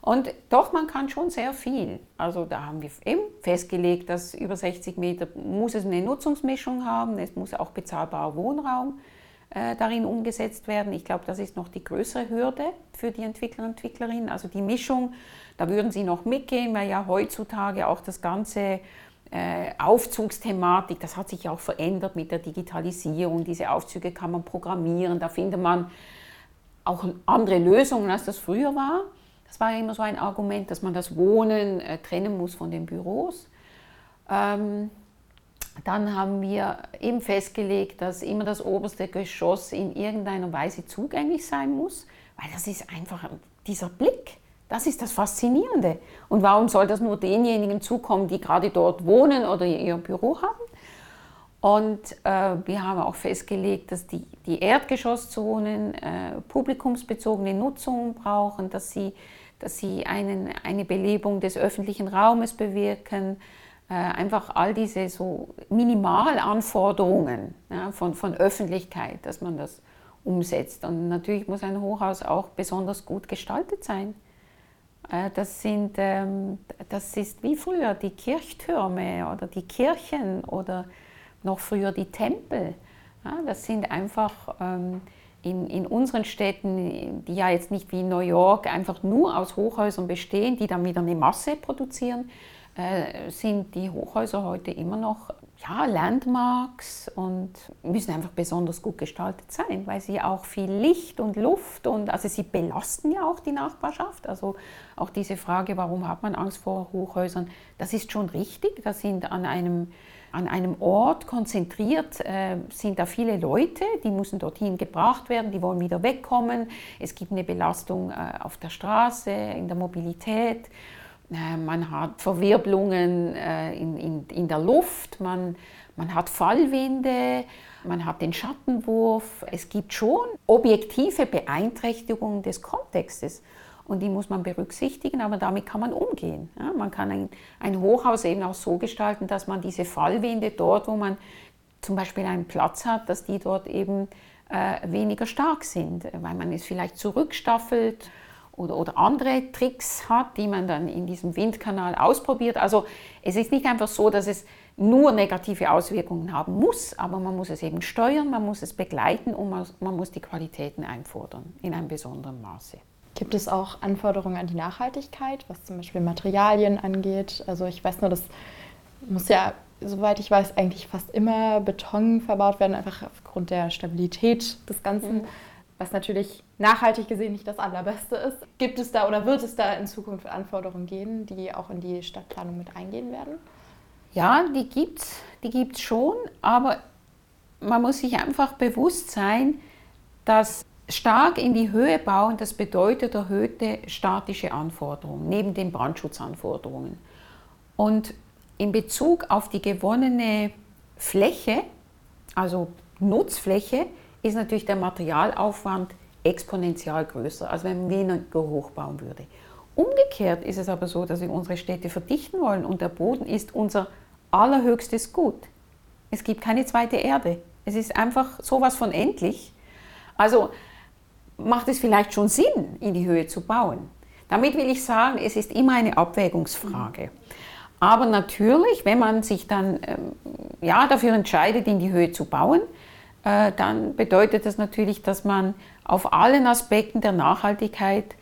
Und doch, man kann schon sehr viel. Also da haben wir eben festgelegt, dass über 60 Meter muss es eine Nutzungsmischung haben, es muss auch bezahlbarer Wohnraum äh, darin umgesetzt werden. Ich glaube, das ist noch die größere Hürde für die Entwickler und Entwicklerinnen. Also die Mischung, da würden sie noch mitgehen, weil ja heutzutage auch das ganze äh, Aufzugsthematik, das hat sich auch verändert mit der Digitalisierung. Diese Aufzüge kann man programmieren, da findet man auch andere Lösungen, als das früher war. Das war immer so ein Argument, dass man das Wohnen äh, trennen muss von den Büros. Ähm, dann haben wir eben festgelegt, dass immer das oberste Geschoss in irgendeiner Weise zugänglich sein muss, weil das ist einfach dieser Blick. Das ist das Faszinierende. Und warum soll das nur denjenigen zukommen, die gerade dort wohnen oder ihr Büro haben? Und äh, wir haben auch festgelegt, dass die, die Erdgeschosszonen äh, publikumsbezogene Nutzung brauchen, dass sie dass sie einen, eine Belebung des öffentlichen Raumes bewirken, äh, einfach all diese so Minimalanforderungen ja, von, von Öffentlichkeit, dass man das umsetzt. Und natürlich muss ein Hochhaus auch besonders gut gestaltet sein. Äh, das, sind, ähm, das ist wie früher die Kirchtürme oder die Kirchen oder noch früher die Tempel. Das sind einfach ähm, in, in unseren Städten, die ja jetzt nicht wie New York einfach nur aus Hochhäusern bestehen, die dann wieder eine Masse produzieren, äh, sind die Hochhäuser heute immer noch ja, Landmarks und müssen einfach besonders gut gestaltet sein, weil sie auch viel Licht und Luft und also sie belasten ja auch die Nachbarschaft. Also auch diese Frage, warum hat man Angst vor Hochhäusern, das ist schon richtig. Das sind an einem an einem Ort konzentriert äh, sind da viele Leute, die müssen dorthin gebracht werden, die wollen wieder wegkommen. Es gibt eine Belastung äh, auf der Straße, in der Mobilität. Äh, man hat Verwirbelungen äh, in, in, in der Luft, man, man hat Fallwinde, man hat den Schattenwurf. Es gibt schon objektive Beeinträchtigungen des Kontextes und die muss man berücksichtigen, aber damit kann man umgehen. Ja, man kann ein, ein Hochhaus eben auch so gestalten, dass man diese Fallwinde dort, wo man zum Beispiel einen Platz hat, dass die dort eben äh, weniger stark sind, weil man es vielleicht zurückstaffelt oder, oder andere Tricks hat, die man dann in diesem Windkanal ausprobiert. Also es ist nicht einfach so, dass es nur negative Auswirkungen haben muss, aber man muss es eben steuern, man muss es begleiten und man, man muss die Qualitäten einfordern in einem besonderen Maße. Gibt es auch Anforderungen an die Nachhaltigkeit, was zum Beispiel Materialien angeht? Also ich weiß nur, das muss ja, soweit ich weiß, eigentlich fast immer Beton verbaut werden, einfach aufgrund der Stabilität des Ganzen, mhm. Was natürlich nachhaltig gesehen nicht das Allerbeste ist. Gibt es da oder wird es da in Zukunft Anforderungen geben, die auch in die Stadtplanung mit eingehen werden? Ja, die gibt es die gibt's schon, aber man muss sich einfach bewusst sein, dass stark in die Höhe bauen, das bedeutet erhöhte statische Anforderungen neben den Brandschutzanforderungen. Und in Bezug auf die gewonnene Fläche, also Nutzfläche, ist natürlich der Materialaufwand exponentiell größer, als wenn man weniger hochbauen würde. Umgekehrt ist es aber so, dass wir unsere Städte verdichten wollen und der Boden ist unser allerhöchstes Gut. Es gibt keine zweite Erde. Es ist einfach sowas von endlich. Also macht es vielleicht schon Sinn, in die Höhe zu bauen. Damit will ich sagen, es ist immer eine Abwägungsfrage. Aber natürlich, wenn man sich dann ähm, ja, dafür entscheidet, in die Höhe zu bauen, äh, dann bedeutet das natürlich, dass man auf allen Aspekten der Nachhaltigkeit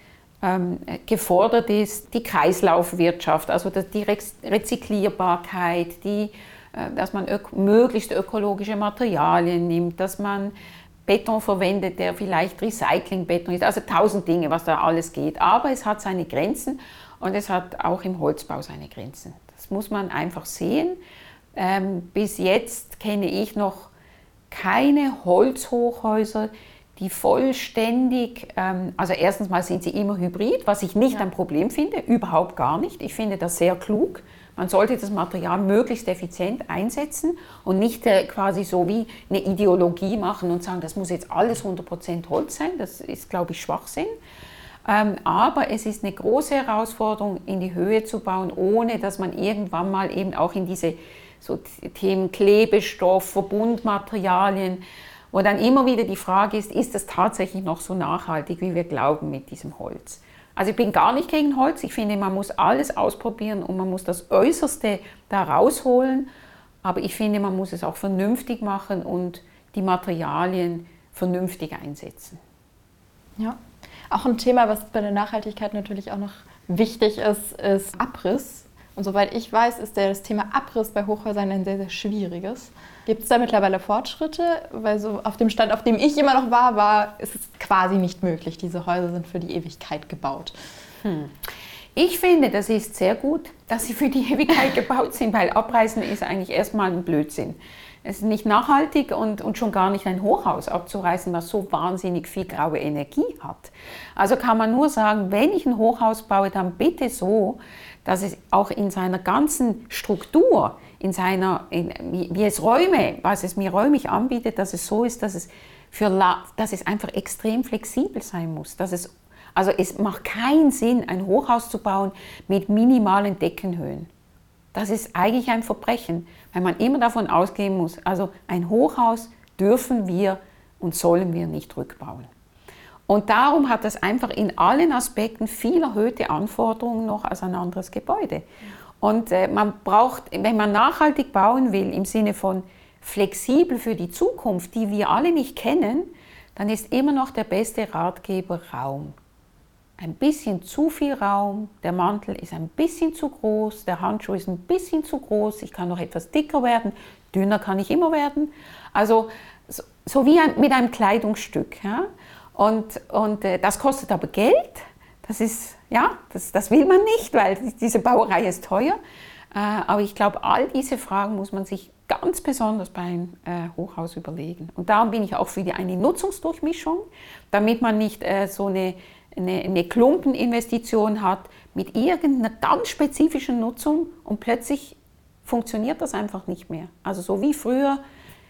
ähm, gefordert ist. Die Kreislaufwirtschaft, also die Rezyklierbarkeit, die, äh, dass man ök möglichst ökologische Materialien nimmt, dass man Beton verwendet, der vielleicht Recyclingbeton ist. Also tausend Dinge, was da alles geht. Aber es hat seine Grenzen und es hat auch im Holzbau seine Grenzen. Das muss man einfach sehen. Ähm, bis jetzt kenne ich noch keine Holzhochhäuser, die vollständig, ähm, also erstens mal sind sie immer hybrid, was ich nicht ja. ein Problem finde, überhaupt gar nicht. Ich finde das sehr klug. Man sollte das Material möglichst effizient einsetzen und nicht äh, quasi so wie eine Ideologie machen und sagen, das muss jetzt alles 100% Holz sein. Das ist, glaube ich, Schwachsinn. Ähm, aber es ist eine große Herausforderung, in die Höhe zu bauen, ohne dass man irgendwann mal eben auch in diese so Themen Klebestoff, Verbundmaterialien, wo dann immer wieder die Frage ist, ist das tatsächlich noch so nachhaltig, wie wir glauben mit diesem Holz? Also ich bin gar nicht gegen Holz. Ich finde, man muss alles ausprobieren und man muss das Äußerste da rausholen. Aber ich finde, man muss es auch vernünftig machen und die Materialien vernünftig einsetzen. Ja, auch ein Thema, was bei der Nachhaltigkeit natürlich auch noch wichtig ist, ist Abriss. Und soweit ich weiß, ist das Thema Abriss bei Hochhäusern ein sehr, sehr schwieriges. Gibt es da mittlerweile Fortschritte? Weil so auf dem Stand, auf dem ich immer noch war, war ist es quasi nicht möglich. Diese Häuser sind für die Ewigkeit gebaut. Hm. Ich finde, das ist sehr gut, dass sie für die Ewigkeit gebaut sind, weil Abreißen ist eigentlich erstmal ein Blödsinn. Es ist nicht nachhaltig und, und schon gar nicht ein Hochhaus abzureißen, was so wahnsinnig viel graue Energie hat. Also kann man nur sagen, wenn ich ein Hochhaus baue, dann bitte so, dass es auch in seiner ganzen Struktur in seiner, in, wie, es Räume, was es mir räumlich anbietet, dass es so ist, dass es, für, dass es einfach extrem flexibel sein muss. Dass es, also es macht keinen Sinn, ein Hochhaus zu bauen mit minimalen Deckenhöhen. Das ist eigentlich ein Verbrechen, weil man immer davon ausgehen muss, also ein Hochhaus dürfen wir und sollen wir nicht rückbauen. Und darum hat das einfach in allen Aspekten viel erhöhte Anforderungen noch als ein anderes Gebäude. Und äh, man braucht, wenn man nachhaltig bauen will, im Sinne von flexibel für die Zukunft, die wir alle nicht kennen, dann ist immer noch der beste Ratgeber Raum. Ein bisschen zu viel Raum, der Mantel ist ein bisschen zu groß, der Handschuh ist ein bisschen zu groß, ich kann noch etwas dicker werden, dünner kann ich immer werden. Also so, so wie ein, mit einem Kleidungsstück. Ja? Und, und äh, das kostet aber Geld das ist, ja, das, das will man nicht, weil diese Bauerei ist teuer. Äh, aber ich glaube, all diese Fragen muss man sich ganz besonders beim äh, Hochhaus überlegen. Und darum bin ich auch für die, eine Nutzungsdurchmischung, damit man nicht äh, so eine, eine, eine Klumpeninvestition hat mit irgendeiner ganz spezifischen Nutzung und plötzlich funktioniert das einfach nicht mehr. Also so wie früher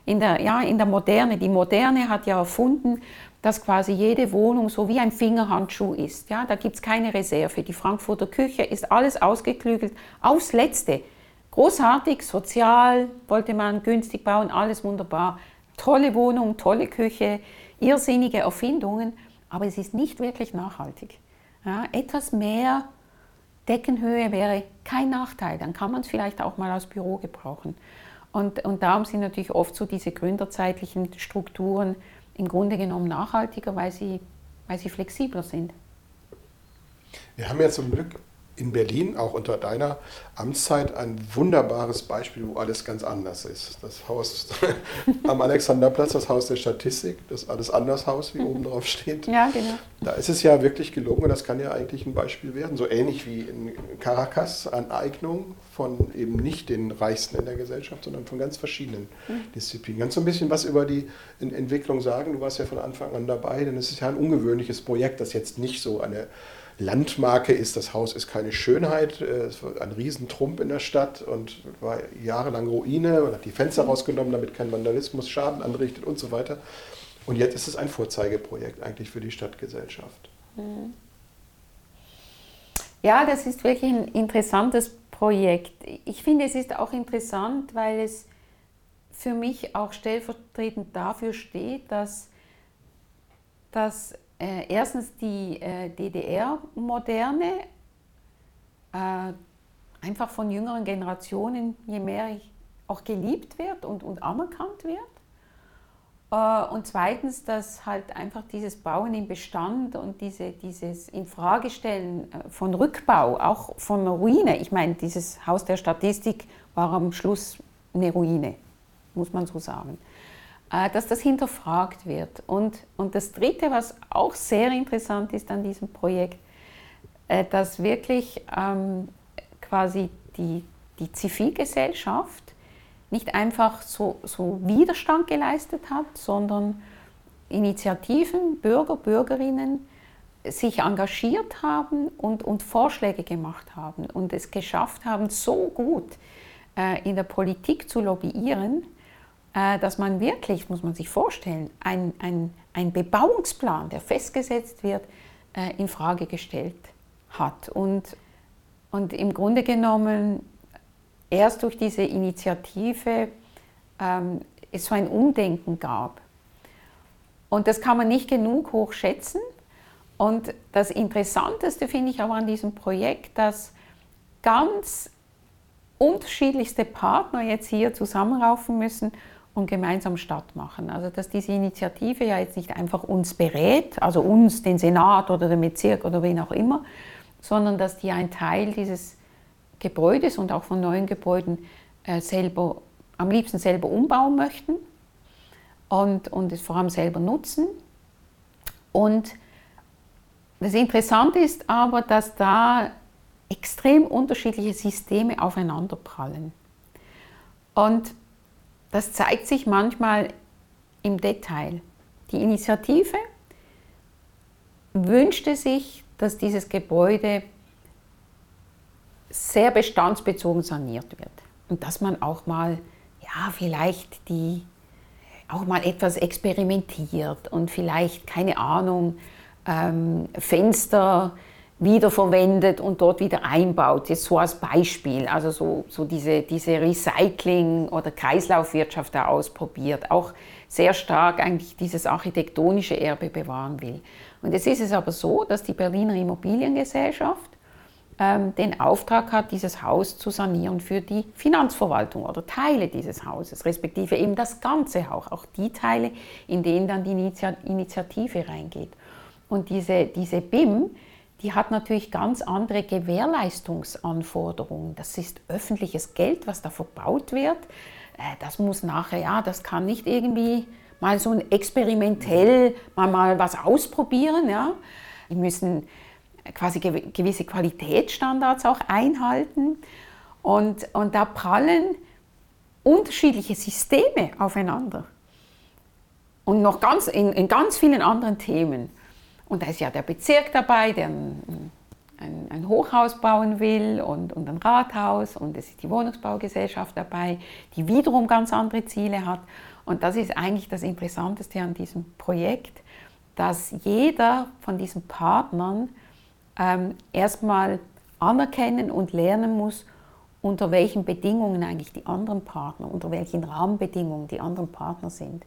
in der, ja, in der Moderne. Die Moderne hat ja erfunden, dass quasi jede Wohnung so wie ein Fingerhandschuh ist. Ja, da gibt es keine Reserve. Die Frankfurter Küche ist alles ausgeklügelt aufs Letzte. Großartig, sozial, wollte man günstig bauen, alles wunderbar. Tolle Wohnung, tolle Küche, irrsinnige Erfindungen, aber es ist nicht wirklich nachhaltig. Ja, etwas mehr Deckenhöhe wäre kein Nachteil, dann kann man es vielleicht auch mal als Büro gebrauchen. Und, und darum sind natürlich oft so diese gründerzeitlichen Strukturen im Grunde genommen nachhaltiger, weil sie, weil sie flexibler sind. Wir haben ja zum Glück in Berlin, auch unter deiner Amtszeit, ein wunderbares Beispiel, wo alles ganz anders ist. Das Haus *laughs* am Alexanderplatz, das Haus der Statistik, das Alles anders Haus, wie oben drauf steht. Ja, genau. Da ist es ja wirklich gelungen und das kann ja eigentlich ein Beispiel werden. So ähnlich wie in Caracas, Aneignung von eben nicht den Reichsten in der Gesellschaft, sondern von ganz verschiedenen mhm. Disziplinen. Kannst du ein bisschen was über die Entwicklung sagen? Du warst ja von Anfang an dabei, denn es ist ja ein ungewöhnliches Projekt, das jetzt nicht so eine Landmarke ist, das Haus ist keine Schönheit, äh, es war ein Riesentrump in der Stadt und war jahrelang Ruine und hat die Fenster mhm. rausgenommen, damit kein Vandalismus Schaden anrichtet und so weiter. Und jetzt ist es ein Vorzeigeprojekt eigentlich für die Stadtgesellschaft. Mhm. Ja, das ist wirklich ein interessantes Projekt. Ich finde, es ist auch interessant, weil es für mich auch stellvertretend dafür steht, dass, dass äh, erstens die äh, DDR-Moderne äh, einfach von jüngeren Generationen, je mehr ich auch geliebt wird und, und anerkannt wird. Äh, und zweitens, dass halt einfach dieses Bauen im Bestand und diese, dieses Infragestellen äh, von Rückbau, auch von Ruine, ich meine, dieses Haus der Statistik war am Schluss eine Ruine, muss man so sagen, dass das hinterfragt wird. Und, und das Dritte, was auch sehr interessant ist an diesem Projekt, dass wirklich ähm, quasi die, die Zivilgesellschaft nicht einfach so, so Widerstand geleistet hat, sondern Initiativen, Bürger, Bürgerinnen sich engagiert haben und, und Vorschläge gemacht haben und es geschafft haben, so gut äh, in der Politik zu lobbyieren, äh, dass man wirklich, muss man sich vorstellen, ein, ein, ein Bebauungsplan, der festgesetzt wird, äh, in Frage gestellt hat. Und, und im Grunde genommen erst durch diese Initiative ähm, es so ein Umdenken gab. Und das kann man nicht genug hochschätzen. Und das Interessanteste finde ich aber an diesem Projekt, dass ganz unterschiedlichste Partner jetzt hier zusammenraufen müssen und gemeinsam Stadt machen. Also dass diese Initiative ja jetzt nicht einfach uns berät, also uns, den Senat oder den Bezirk oder wen auch immer, sondern dass die ein Teil dieses Gebäudes und auch von neuen Gebäuden äh, selber, am liebsten selber umbauen möchten und, und es vor allem selber nutzen. Und das Interessante ist aber, dass da extrem unterschiedliche Systeme aufeinanderprallen. Und das zeigt sich manchmal im Detail. Die Initiative wünschte sich, dass dieses Gebäude sehr bestandsbezogen saniert wird. Und dass man auch mal, ja, vielleicht die, auch mal etwas experimentiert und vielleicht, keine Ahnung, ähm, Fenster wiederverwendet und dort wieder einbaut. Jetzt so als Beispiel, also so, so diese, diese Recycling- oder Kreislaufwirtschaft da ausprobiert, auch sehr stark eigentlich dieses architektonische Erbe bewahren will. Und jetzt ist es aber so, dass die Berliner Immobiliengesellschaft ähm, den Auftrag hat, dieses Haus zu sanieren für die Finanzverwaltung oder Teile dieses Hauses, respektive eben das ganze Haus, auch die Teile, in denen dann die Initiative reingeht. Und diese, diese BIM, die hat natürlich ganz andere Gewährleistungsanforderungen. Das ist öffentliches Geld, was da verbaut wird. Äh, das muss nachher, ja, das kann nicht irgendwie mal so ein experimentell mal, mal was ausprobieren. Ja. Die müssen quasi gewisse Qualitätsstandards auch einhalten. Und, und da prallen unterschiedliche Systeme aufeinander. Und noch ganz, in, in ganz vielen anderen Themen. Und da ist ja der Bezirk dabei, der ein, ein, Hochhaus bauen will und, und ein Rathaus. Und es ist die Wohnungsbaugesellschaft dabei, die wiederum ganz andere Ziele hat. Und das ist eigentlich das Interessanteste an diesem Projekt, dass jeder von diesen Partnern ähm, erstmal anerkennen und lernen muss, unter welchen Bedingungen eigentlich die anderen Partner, unter welchen Rahmenbedingungen die anderen Partner sind.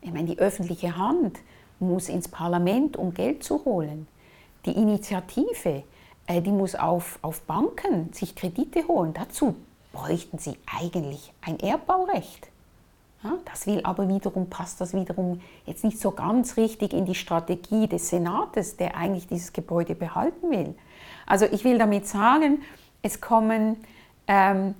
Ich meine, die öffentliche Hand muss ins Parlament, um Geld zu holen. Die Initiative, äh, die muss auf, auf Banken sich Kredite holen. Dazu bräuchten sie eigentlich ein Erbbaurecht. Ja, das will aber wiederum, passt das wiederum jetzt nicht so ganz richtig in die Strategie des Senates, der eigentlich dieses Gebäude behalten will. Also ich will damit sagen, es kommen, ähm,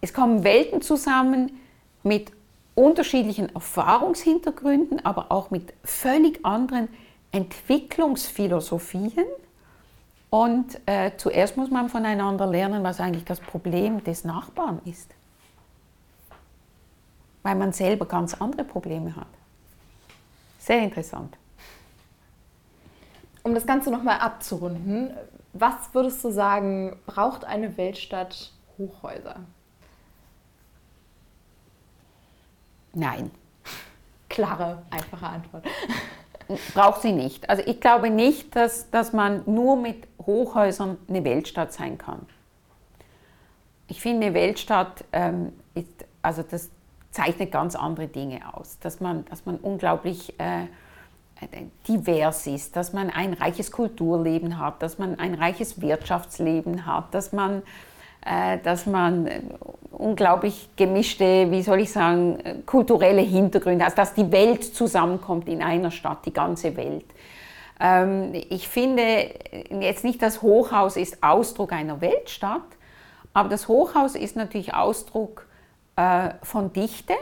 es kommen Welten zusammen mit unterschiedlichen Erfahrungshintergründen, aber auch mit völlig anderen Entwicklungsphilosophien. Und äh, zuerst muss man voneinander lernen, was eigentlich das Problem des Nachbarn ist weil man selber ganz andere Probleme hat. Sehr interessant. Um das Ganze nochmal abzurunden, was würdest du sagen, braucht eine Weltstadt Hochhäuser? Nein. Klare, einfache Antwort. Braucht sie nicht. Also ich glaube nicht, dass, dass man nur mit Hochhäusern eine Weltstadt sein kann. Ich finde, eine Weltstadt ähm, ist, also das, zeichnet ganz andere Dinge aus. Dass man, dass man unglaublich äh, divers ist, dass man ein reiches Kulturleben hat, dass man ein reiches Wirtschaftsleben hat, dass man, äh, dass man unglaublich gemischte, wie soll ich sagen, kulturelle Hintergründe hat, dass die Welt zusammenkommt in einer Stadt, die ganze Welt. Ähm, ich finde jetzt nicht, das Hochhaus ist Ausdruck einer Weltstadt, aber das Hochhaus ist natürlich Ausdruck äh, von Dichte,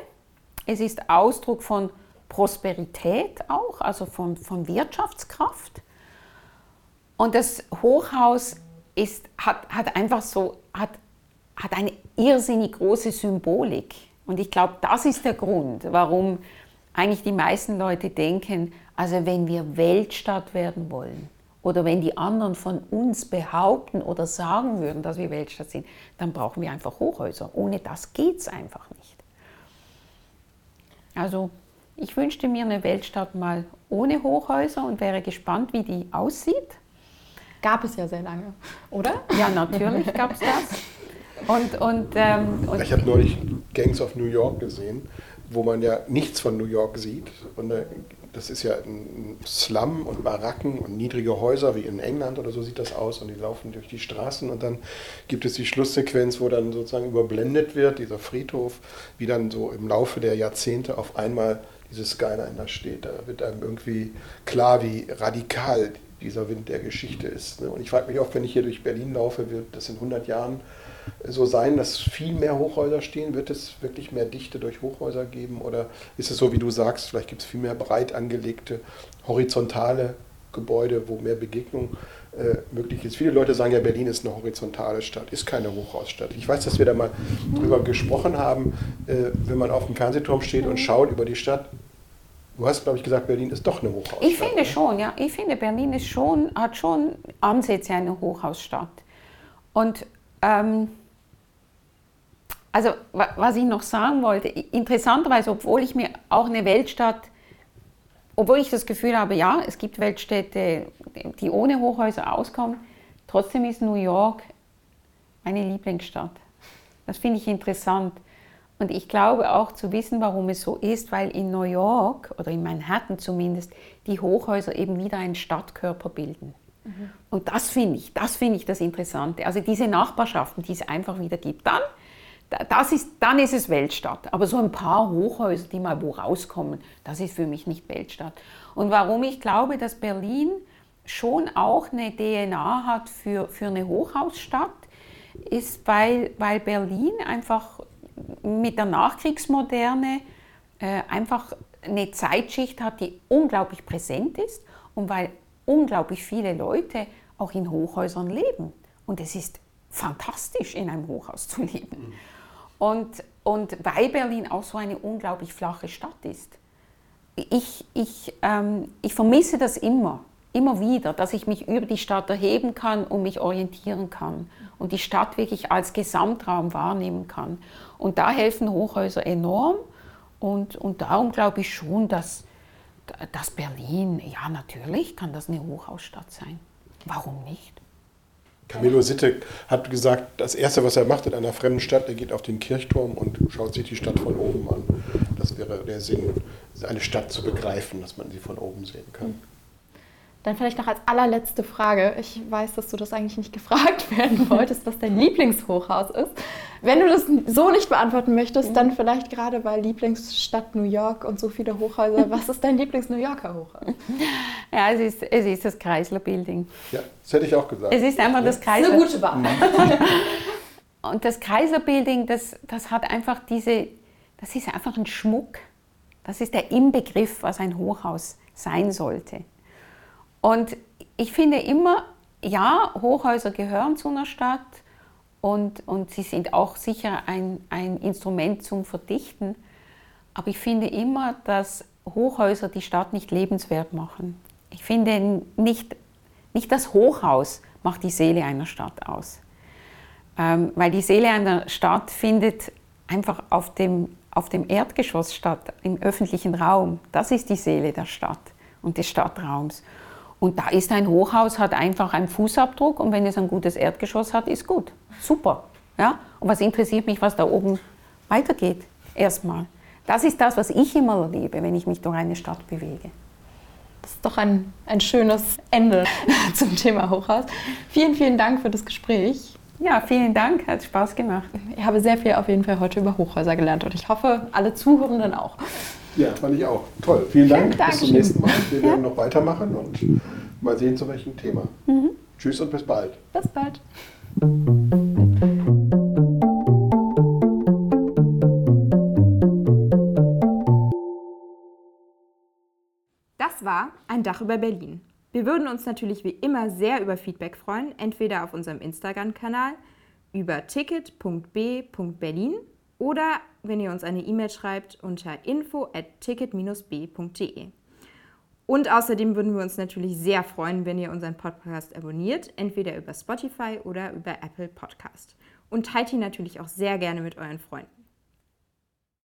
es ist Ausdruck von Prosperität auch, also von, von Wirtschaftskraft. Und das Hochhaus ist, hat, hat einfach so, hat, hat eine irrsinnig große Symbolik. Und ich glaube, das ist der Grund, warum eigentlich die meisten Leute denken, also wenn wir Weltstadt werden wollen oder wenn die anderen von uns behaupten oder sagen würden, dass wir Weltstadt sind, dann brauchen wir einfach Hochhäuser. Ohne das geht es einfach nicht. Also ich wünschte mir eine Weltstadt mal ohne Hochhäuser und wäre gespannt, wie die aussieht. Gab es ja sehr lange, oder? Ja, natürlich *laughs* gab es das. Und, und, ähm, und ich habe neulich Gangs of New York gesehen, wo man ja nichts von New York sieht. Und äh, das ist ja ein Slum und Baracken und niedrige Häuser, wie in England oder so sieht das aus. Und die laufen durch die Straßen und dann gibt es die Schlusssequenz, wo dann sozusagen überblendet wird, dieser Friedhof, wie dann so im Laufe der Jahrzehnte auf einmal dieses Skyline da steht. Da wird einem irgendwie klar, wie radikal dieser Wind der Geschichte ist. Ne? Und ich frage mich oft, wenn ich hier durch Berlin laufe, wird das in 100 Jahren so sein, dass viel mehr Hochhäuser stehen? Wird es wirklich mehr Dichte durch Hochhäuser geben? Oder ist es so, wie du sagst, vielleicht gibt es viel mehr breit angelegte, horizontale Gebäude, wo mehr Begegnung äh, möglich ist. Viele Leute sagen ja, Berlin ist eine horizontale Stadt, ist keine Hochhausstadt. Ich weiß, dass wir da mal drüber gesprochen haben, äh, wenn man auf dem Fernsehturm steht und schaut über die Stadt. Du hast, glaube ich, gesagt, Berlin ist doch eine Hochhausstadt. Ich finde schon, ja. Ich finde, Berlin ist schon, hat schon Ansätze einer Hochhausstadt. Und ähm, also, was ich noch sagen wollte, interessanterweise, obwohl ich mir auch eine Weltstadt obwohl ich das Gefühl habe, ja, es gibt Weltstädte, die ohne Hochhäuser auskommen, trotzdem ist New York meine Lieblingsstadt. Das finde ich interessant. Und ich glaube auch zu wissen, warum es so ist, weil in New York oder in Manhattan zumindest die Hochhäuser eben wieder einen Stadtkörper bilden. Mhm. Und das finde ich, das finde ich das Interessante. Also diese Nachbarschaften, die es einfach wieder gibt. Dann das ist, dann ist es Weltstadt. Aber so ein paar Hochhäuser, die mal wo rauskommen, das ist für mich nicht Weltstadt. Und warum ich glaube, dass Berlin schon auch eine DNA hat für, für eine Hochhausstadt, ist, weil, weil Berlin einfach mit der Nachkriegsmoderne äh, einfach eine Zeitschicht hat, die unglaublich präsent ist und weil unglaublich viele Leute auch in Hochhäusern leben. Und es ist fantastisch, in einem Hochhaus zu leben. Und, und weil Berlin auch so eine unglaublich flache Stadt ist. Ich, ich, ähm, ich vermisse das immer, immer wieder, dass ich mich über die Stadt erheben kann und mich orientieren kann und die Stadt wirklich als Gesamtraum wahrnehmen kann. Und da helfen Hochhäuser enorm und, und darum glaube ich schon, dass, dass Berlin, ja natürlich kann das eine Hochhausstadt sein. Warum nicht? Camillo Sitte hat gesagt, das Erste, was er macht in einer fremden Stadt, er geht auf den Kirchturm und schaut sich die Stadt von oben an. Das wäre der Sinn, eine Stadt zu begreifen, dass man sie von oben sehen kann. Dann vielleicht noch als allerletzte Frage. Ich weiß, dass du das eigentlich nicht gefragt *laughs* werden wolltest, was dein Lieblingshochhaus ist. Wenn du das so nicht beantworten möchtest, dann vielleicht gerade bei Lieblingsstadt New York und so viele Hochhäuser. *laughs* Was ist dein Lieblings-New Yorker Hochhaus? Ja, es ist, es ist das Chrysler Building. Ja, das hätte ich auch gesagt. Es ist einfach das Chrysler. Das ist eine gute Wahl. *laughs* und das Chrysler Building, das, das hat einfach diese, das ist einfach ein Schmuck. Das ist der Inbegriff, was ein Hochhaus sein sollte. Und ich finde immer, ja, Hochhäuser gehören zu einer Stadt und, und sie sind auch sicher ein, ein Instrument zum Verdichten. Aber ich finde immer, dass Hochhäuser die Stadt nicht lebenswert machen. Ich finde nicht, nicht das Hochhaus macht die Seele einer Stadt aus. Ähm, weil die Seele einer Stadt findet einfach auf dem, auf dem Erdgeschoss statt, im öffentlichen Raum. Das ist die Seele der Stadt und des Stadtraums. Und da ist ein Hochhaus, hat einfach einen Fußabdruck und wenn es ein gutes Erdgeschoss hat, ist gut. Super. Ja? Und was interessiert mich, was da oben weitergeht? Erstmal. Das ist das, was ich immer erlebe, wenn ich mich durch eine Stadt bewege. Das ist doch ein, ein schönes Ende *laughs* zum Thema Hochhaus. Vielen, vielen Dank für das Gespräch. Ja, vielen Dank, hat Spaß gemacht. Ich habe sehr viel auf jeden Fall heute über Hochhäuser gelernt und ich hoffe, alle Zuhörenden auch. Ja, fand ich auch. Toll. Vielen Dank. Dankeschön. Bis zum nächsten Mal. Wir werden noch weitermachen und mal sehen, zu welchem Thema. Tschüss und bis bald. Bis bald. Das war ein Dach über Berlin. Wir würden uns natürlich wie immer sehr über Feedback freuen, entweder auf unserem Instagram-Kanal über ticket.b.berlin oder wenn ihr uns eine E-Mail schreibt unter info at ticket-b.de. Und außerdem würden wir uns natürlich sehr freuen, wenn ihr unseren Podcast abonniert, entweder über Spotify oder über Apple Podcast. Und teilt ihn natürlich auch sehr gerne mit euren Freunden.